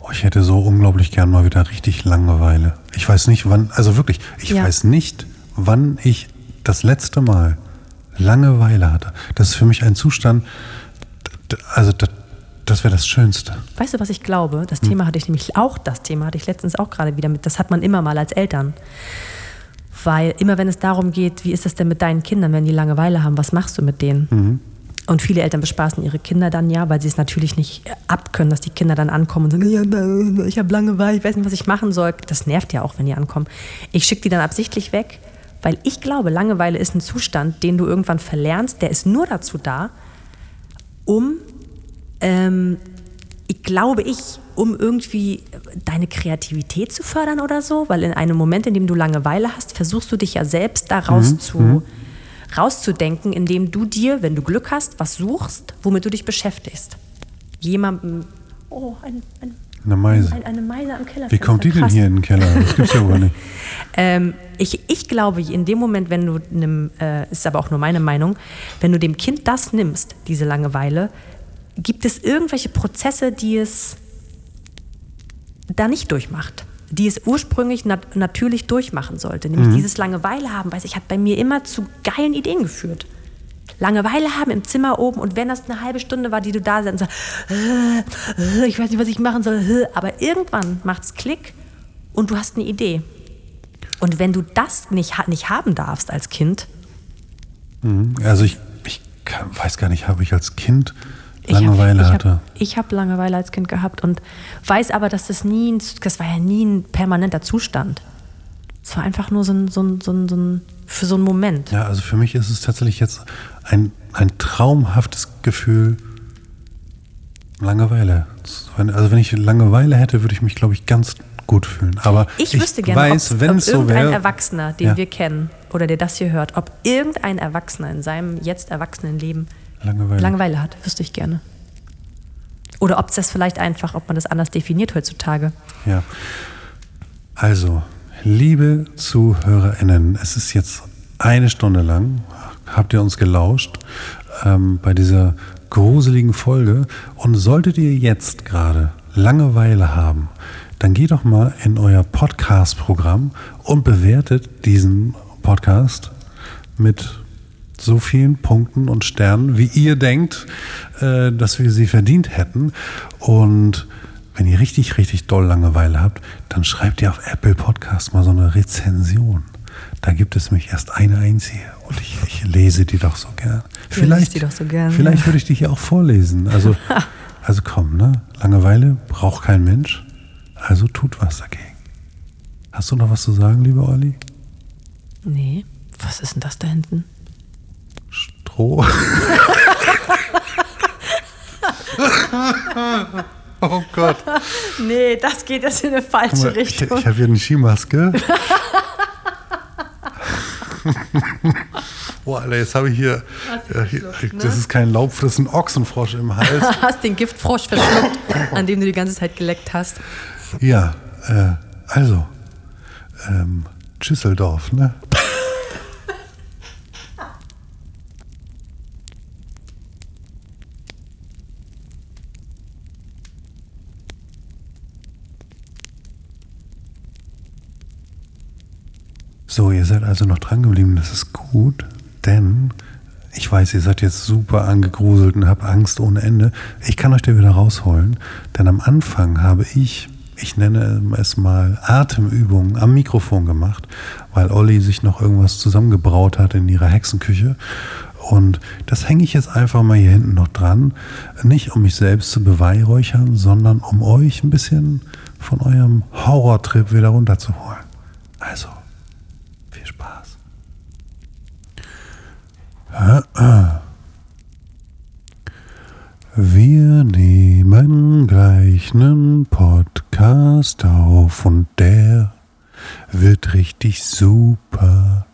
Speaker 4: Oh, ich hätte so unglaublich gern mal wieder richtig Langeweile. Ich weiß nicht, wann, also wirklich, ich
Speaker 3: Ja.
Speaker 4: weiß nicht, wann ich das letzte Mal Langeweile hatte. Das ist für mich ein Zustand, also d- das wäre das Schönste.
Speaker 3: Weißt du, was ich glaube? Das Thema hatte ich nämlich auch, das Thema hatte ich letztens auch gerade wieder mit. Das hat man immer mal als Eltern. Weil immer wenn es darum geht, wie ist es denn mit deinen Kindern, wenn die Langeweile haben, was machst du mit denen? Und viele Eltern bespaßen ihre Kinder dann ja, weil sie es natürlich nicht abkönnen, dass die Kinder dann ankommen und sagen, ja, ich habe Langeweile, ich weiß nicht, was ich machen soll. Das nervt ja auch, wenn die ankommen. Ich schicke die dann absichtlich weg, weil ich glaube, Langeweile ist ein Zustand, den du irgendwann verlernst, der ist nur dazu da, um ähm, ich glaube ich, um irgendwie deine Kreativität zu fördern oder so, weil in einem Moment, in dem du Langeweile hast, versuchst du dich ja selbst da raus zu, rauszudenken, indem du dir, wenn du Glück hast, was suchst, womit du dich beschäftigst. Jemandem, oh, ein, ein,
Speaker 4: Eine Meise.
Speaker 3: ein, eine Meise am Keller.
Speaker 4: Wie kommt die denn hier in den Keller? Das gibt's ja wohl nicht. *laughs*
Speaker 3: Ähm, ich, ich glaube, in dem Moment, wenn du einem, äh, ist aber auch nur meine Meinung, wenn du dem Kind das nimmst, diese Langeweile, gibt es irgendwelche Prozesse, die es da nicht durchmacht, die es ursprünglich nat natürlich durchmachen sollte. Nämlich dieses Langeweile haben, weiß ich, hat bei mir immer zu geilen Ideen geführt. Langeweile haben im Zimmer oben und wenn das eine halbe Stunde war, die du da sitzt und sagst, äh, äh, ich weiß nicht, was ich machen soll, äh, aber irgendwann macht's Klick und du hast eine Idee. Und wenn du das nicht, nicht haben darfst als Kind,
Speaker 4: Also ich, ich kann, weiß gar nicht, habe ich als Kind
Speaker 3: ich hab-
Speaker 4: Langeweile
Speaker 3: ich
Speaker 4: hatte.
Speaker 3: Hab, ich habe Langeweile als Kind gehabt und weiß aber, dass das nie, ein- das war ja nie ein permanenter Zustand. Es war einfach nur so ein, so ein, so ein, so ein für so einen Moment.
Speaker 4: Ja, also für mich ist es tatsächlich jetzt ein, ein traumhaftes Gefühl, Langeweile. Also wenn ich Langeweile hätte, würde ich mich, glaube ich, ganz gut fühlen. Aber
Speaker 3: Ich wüsste gerne,
Speaker 4: weiß,
Speaker 3: ob,
Speaker 4: wenn
Speaker 3: ob
Speaker 4: so
Speaker 3: irgendein
Speaker 4: wäre.
Speaker 3: Erwachsener, den
Speaker 4: Ja.
Speaker 3: wir kennen oder der das hier hört, ob irgendein Erwachsener in seinem jetzt erwachsenen Leben
Speaker 4: Langeweile.
Speaker 3: Langeweile hat, wüsste ich gerne. Oder ob es das vielleicht einfach, ob man das anders definiert heutzutage.
Speaker 4: Ja. Also, liebe ZuhörerInnen, es ist jetzt eine Stunde lang, habt ihr uns gelauscht ähm, bei dieser gruseligen Folge. Und solltet ihr jetzt gerade Langeweile haben, dann geht doch mal in euer Podcast-Programm und bewertet diesen Podcast mit so vielen Punkten und Sternen, wie ihr denkt, äh, dass wir sie verdient hätten. Und wenn ihr richtig, richtig doll Langeweile habt, dann schreibt ihr auf Apple Podcast mal so eine Rezension. Da gibt es mich erst eine einzige und ich, ich lese die doch so gern. Vielleicht,
Speaker 3: die doch so gern,
Speaker 4: vielleicht
Speaker 3: ja.
Speaker 4: würde ich die hier auch vorlesen. Also, *laughs* also komm, ne? Langeweile braucht kein Mensch, also tut was dagegen. Hast du noch was zu sagen, lieber Olli?
Speaker 3: Nee, was ist denn das da hinten?
Speaker 4: Stroh. *laughs* *laughs* oh Gott.
Speaker 3: Nee, das geht jetzt in eine falsche
Speaker 4: mal, ich
Speaker 3: Richtung.
Speaker 4: ich habe hier eine Skimaske. *laughs* Boah, Alter, jetzt habe ich hier, ja, hier
Speaker 3: ne?
Speaker 4: das ist kein Laub, das ist ein Ochsenfrosch im Hals. *laughs*
Speaker 3: hast den Giftfrosch verschluckt, an dem du die ganze Zeit geleckt hast.
Speaker 4: ja, äh, also, ähm, Schüsseldorf, ne? So, ihr seid also noch dran geblieben. Das ist gut, denn ich weiß, ihr seid jetzt super angegruselt und habt Angst ohne Ende. Ich kann euch da wieder rausholen, denn am Anfang habe ich, ich nenne es mal Atemübungen am Mikrofon gemacht, weil Olli sich noch irgendwas zusammengebraut hat in ihrer Hexenküche. Und das hänge ich jetzt einfach mal hier hinten noch dran. Nicht um mich selbst zu beweihräuchern, sondern um euch ein bisschen von eurem Horrortrip wieder runterzuholen. Also, viel Spaß. Wir nehmen gleich einen Podcast auf und der wird richtig super.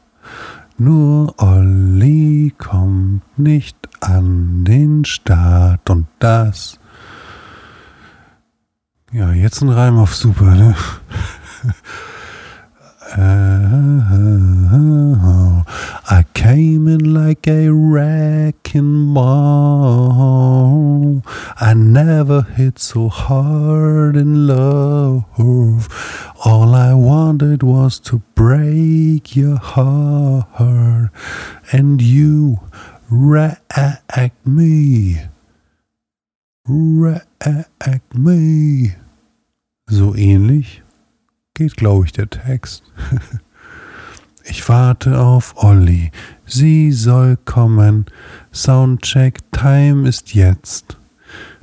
Speaker 4: Nur Olli kommt nicht an den Start und das. Ja, jetzt ein Reim auf super, ne? *laughs* I came in like a wrecking ball. I never hit so hard in love. All I wanted was to break your heart, and you wrecked me. Wreck me. So ähnlich geht, glaube ich, der Text. *laughs* Ich warte auf Olli, sie soll kommen. Soundcheck Time ist jetzt.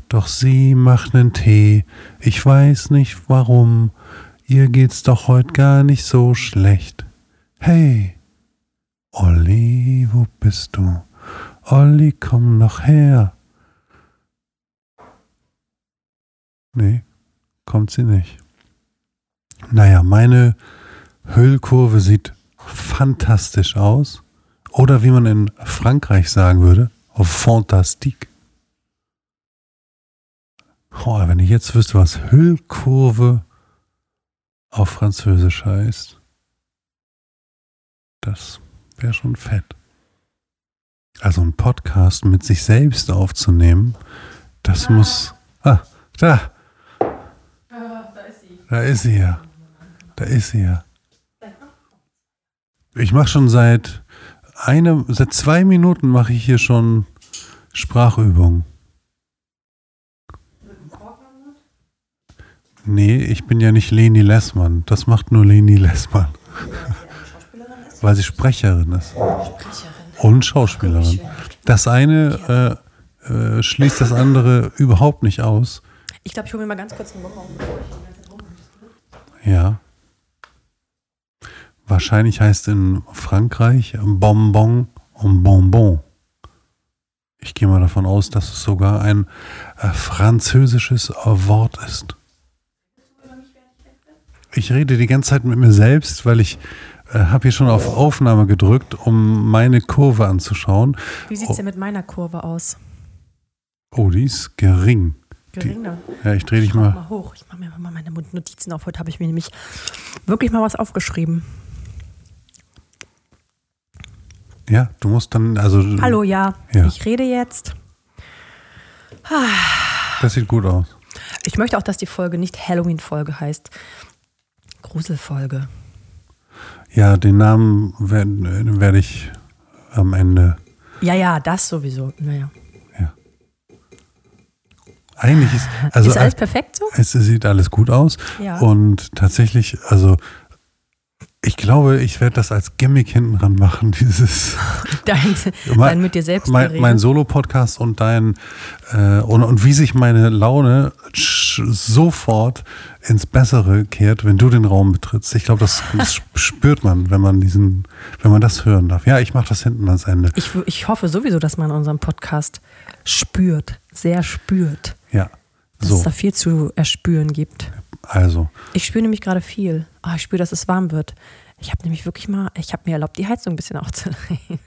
Speaker 4: Doch sie macht nen Tee, ich weiß nicht warum. Ihr geht's doch heut gar nicht so schlecht. Hey, Olli, wo bist du? Olli, komm noch her. Nee, kommt sie nicht. Naja, meine Hüllkurve sieht fantastisch aus. Oder wie man in Frankreich sagen würde, fantastique. Oh, wenn ich jetzt wüsste, was Hüllkurve auf Französisch heißt, das wäre schon fett. Also ein Podcast mit sich selbst aufzunehmen, das muss. Ah, da. Da ist sie ja. Da ist sie ja. Ich mache schon seit eine, seit zwei Minuten mache ich hier schon Sprachübungen. Nee, ich bin ja nicht Leni Lessmann. Das macht nur Leni Lessmann. *laughs* Weil sie Sprecherin ist. Und Schauspielerin. Das eine äh, äh, schließt das andere überhaupt nicht aus.
Speaker 3: Ich glaube, ich hole mir mal ganz kurz einen Bonbon.
Speaker 4: Ja. Wahrscheinlich heißt in Frankreich Bonbon und Bonbon. Ich gehe mal davon aus, dass es sogar ein äh, französisches äh, Wort ist. Ich rede die ganze Zeit mit mir selbst, weil ich äh, habe hier schon auf Aufnahme gedrückt, um meine Kurve anzuschauen.
Speaker 3: Wie sieht es denn mit meiner Kurve aus?
Speaker 4: Oh, die ist gering.
Speaker 3: Geringer.
Speaker 4: Die, ja, ich drehe dich mal.
Speaker 3: mal hoch. Ich mache mir mal meine Notizen auf. Heute habe ich mir nämlich wirklich mal was aufgeschrieben.
Speaker 4: Ja, du musst dann, also.
Speaker 3: Hallo, ja.
Speaker 4: Ja.
Speaker 3: Ich rede jetzt.
Speaker 4: Das sieht gut aus.
Speaker 3: Ich möchte auch, dass die Folge nicht Halloween-Folge heißt. Gruselfolge.
Speaker 4: Ja, den Namen werde werd ich am Ende.
Speaker 3: Ja, ja, das sowieso. Naja.
Speaker 4: Eigentlich ist. Also,
Speaker 3: ist alles perfekt so?
Speaker 4: Es sieht alles gut aus.
Speaker 3: Ja.
Speaker 4: Und tatsächlich, also ich glaube, ich werde das als Gimmick hinten ran machen, *laughs* dieses
Speaker 3: Dein, dein mit dir selbst
Speaker 4: mein, mein Solo-Podcast und dein äh, und, und wie sich meine Laune sofort ins Bessere kehrt, wenn du den Raum betrittst. Ich glaube, das, das spürt man, wenn man diesen, wenn man das hören darf. Ja, ich mache das hinten ans Ende.
Speaker 3: Ich, ich hoffe sowieso, dass man unseren Podcast spürt, sehr spürt.
Speaker 4: Ja.
Speaker 3: Dass es
Speaker 4: So,
Speaker 3: da viel zu erspüren gibt.
Speaker 4: Also.
Speaker 3: Ich spüre nämlich gerade viel. Ah, ich spüre, dass es warm wird. Ich habe nämlich wirklich mal, ich habe mir erlaubt, die Heizung ein bisschen aufzudrehen.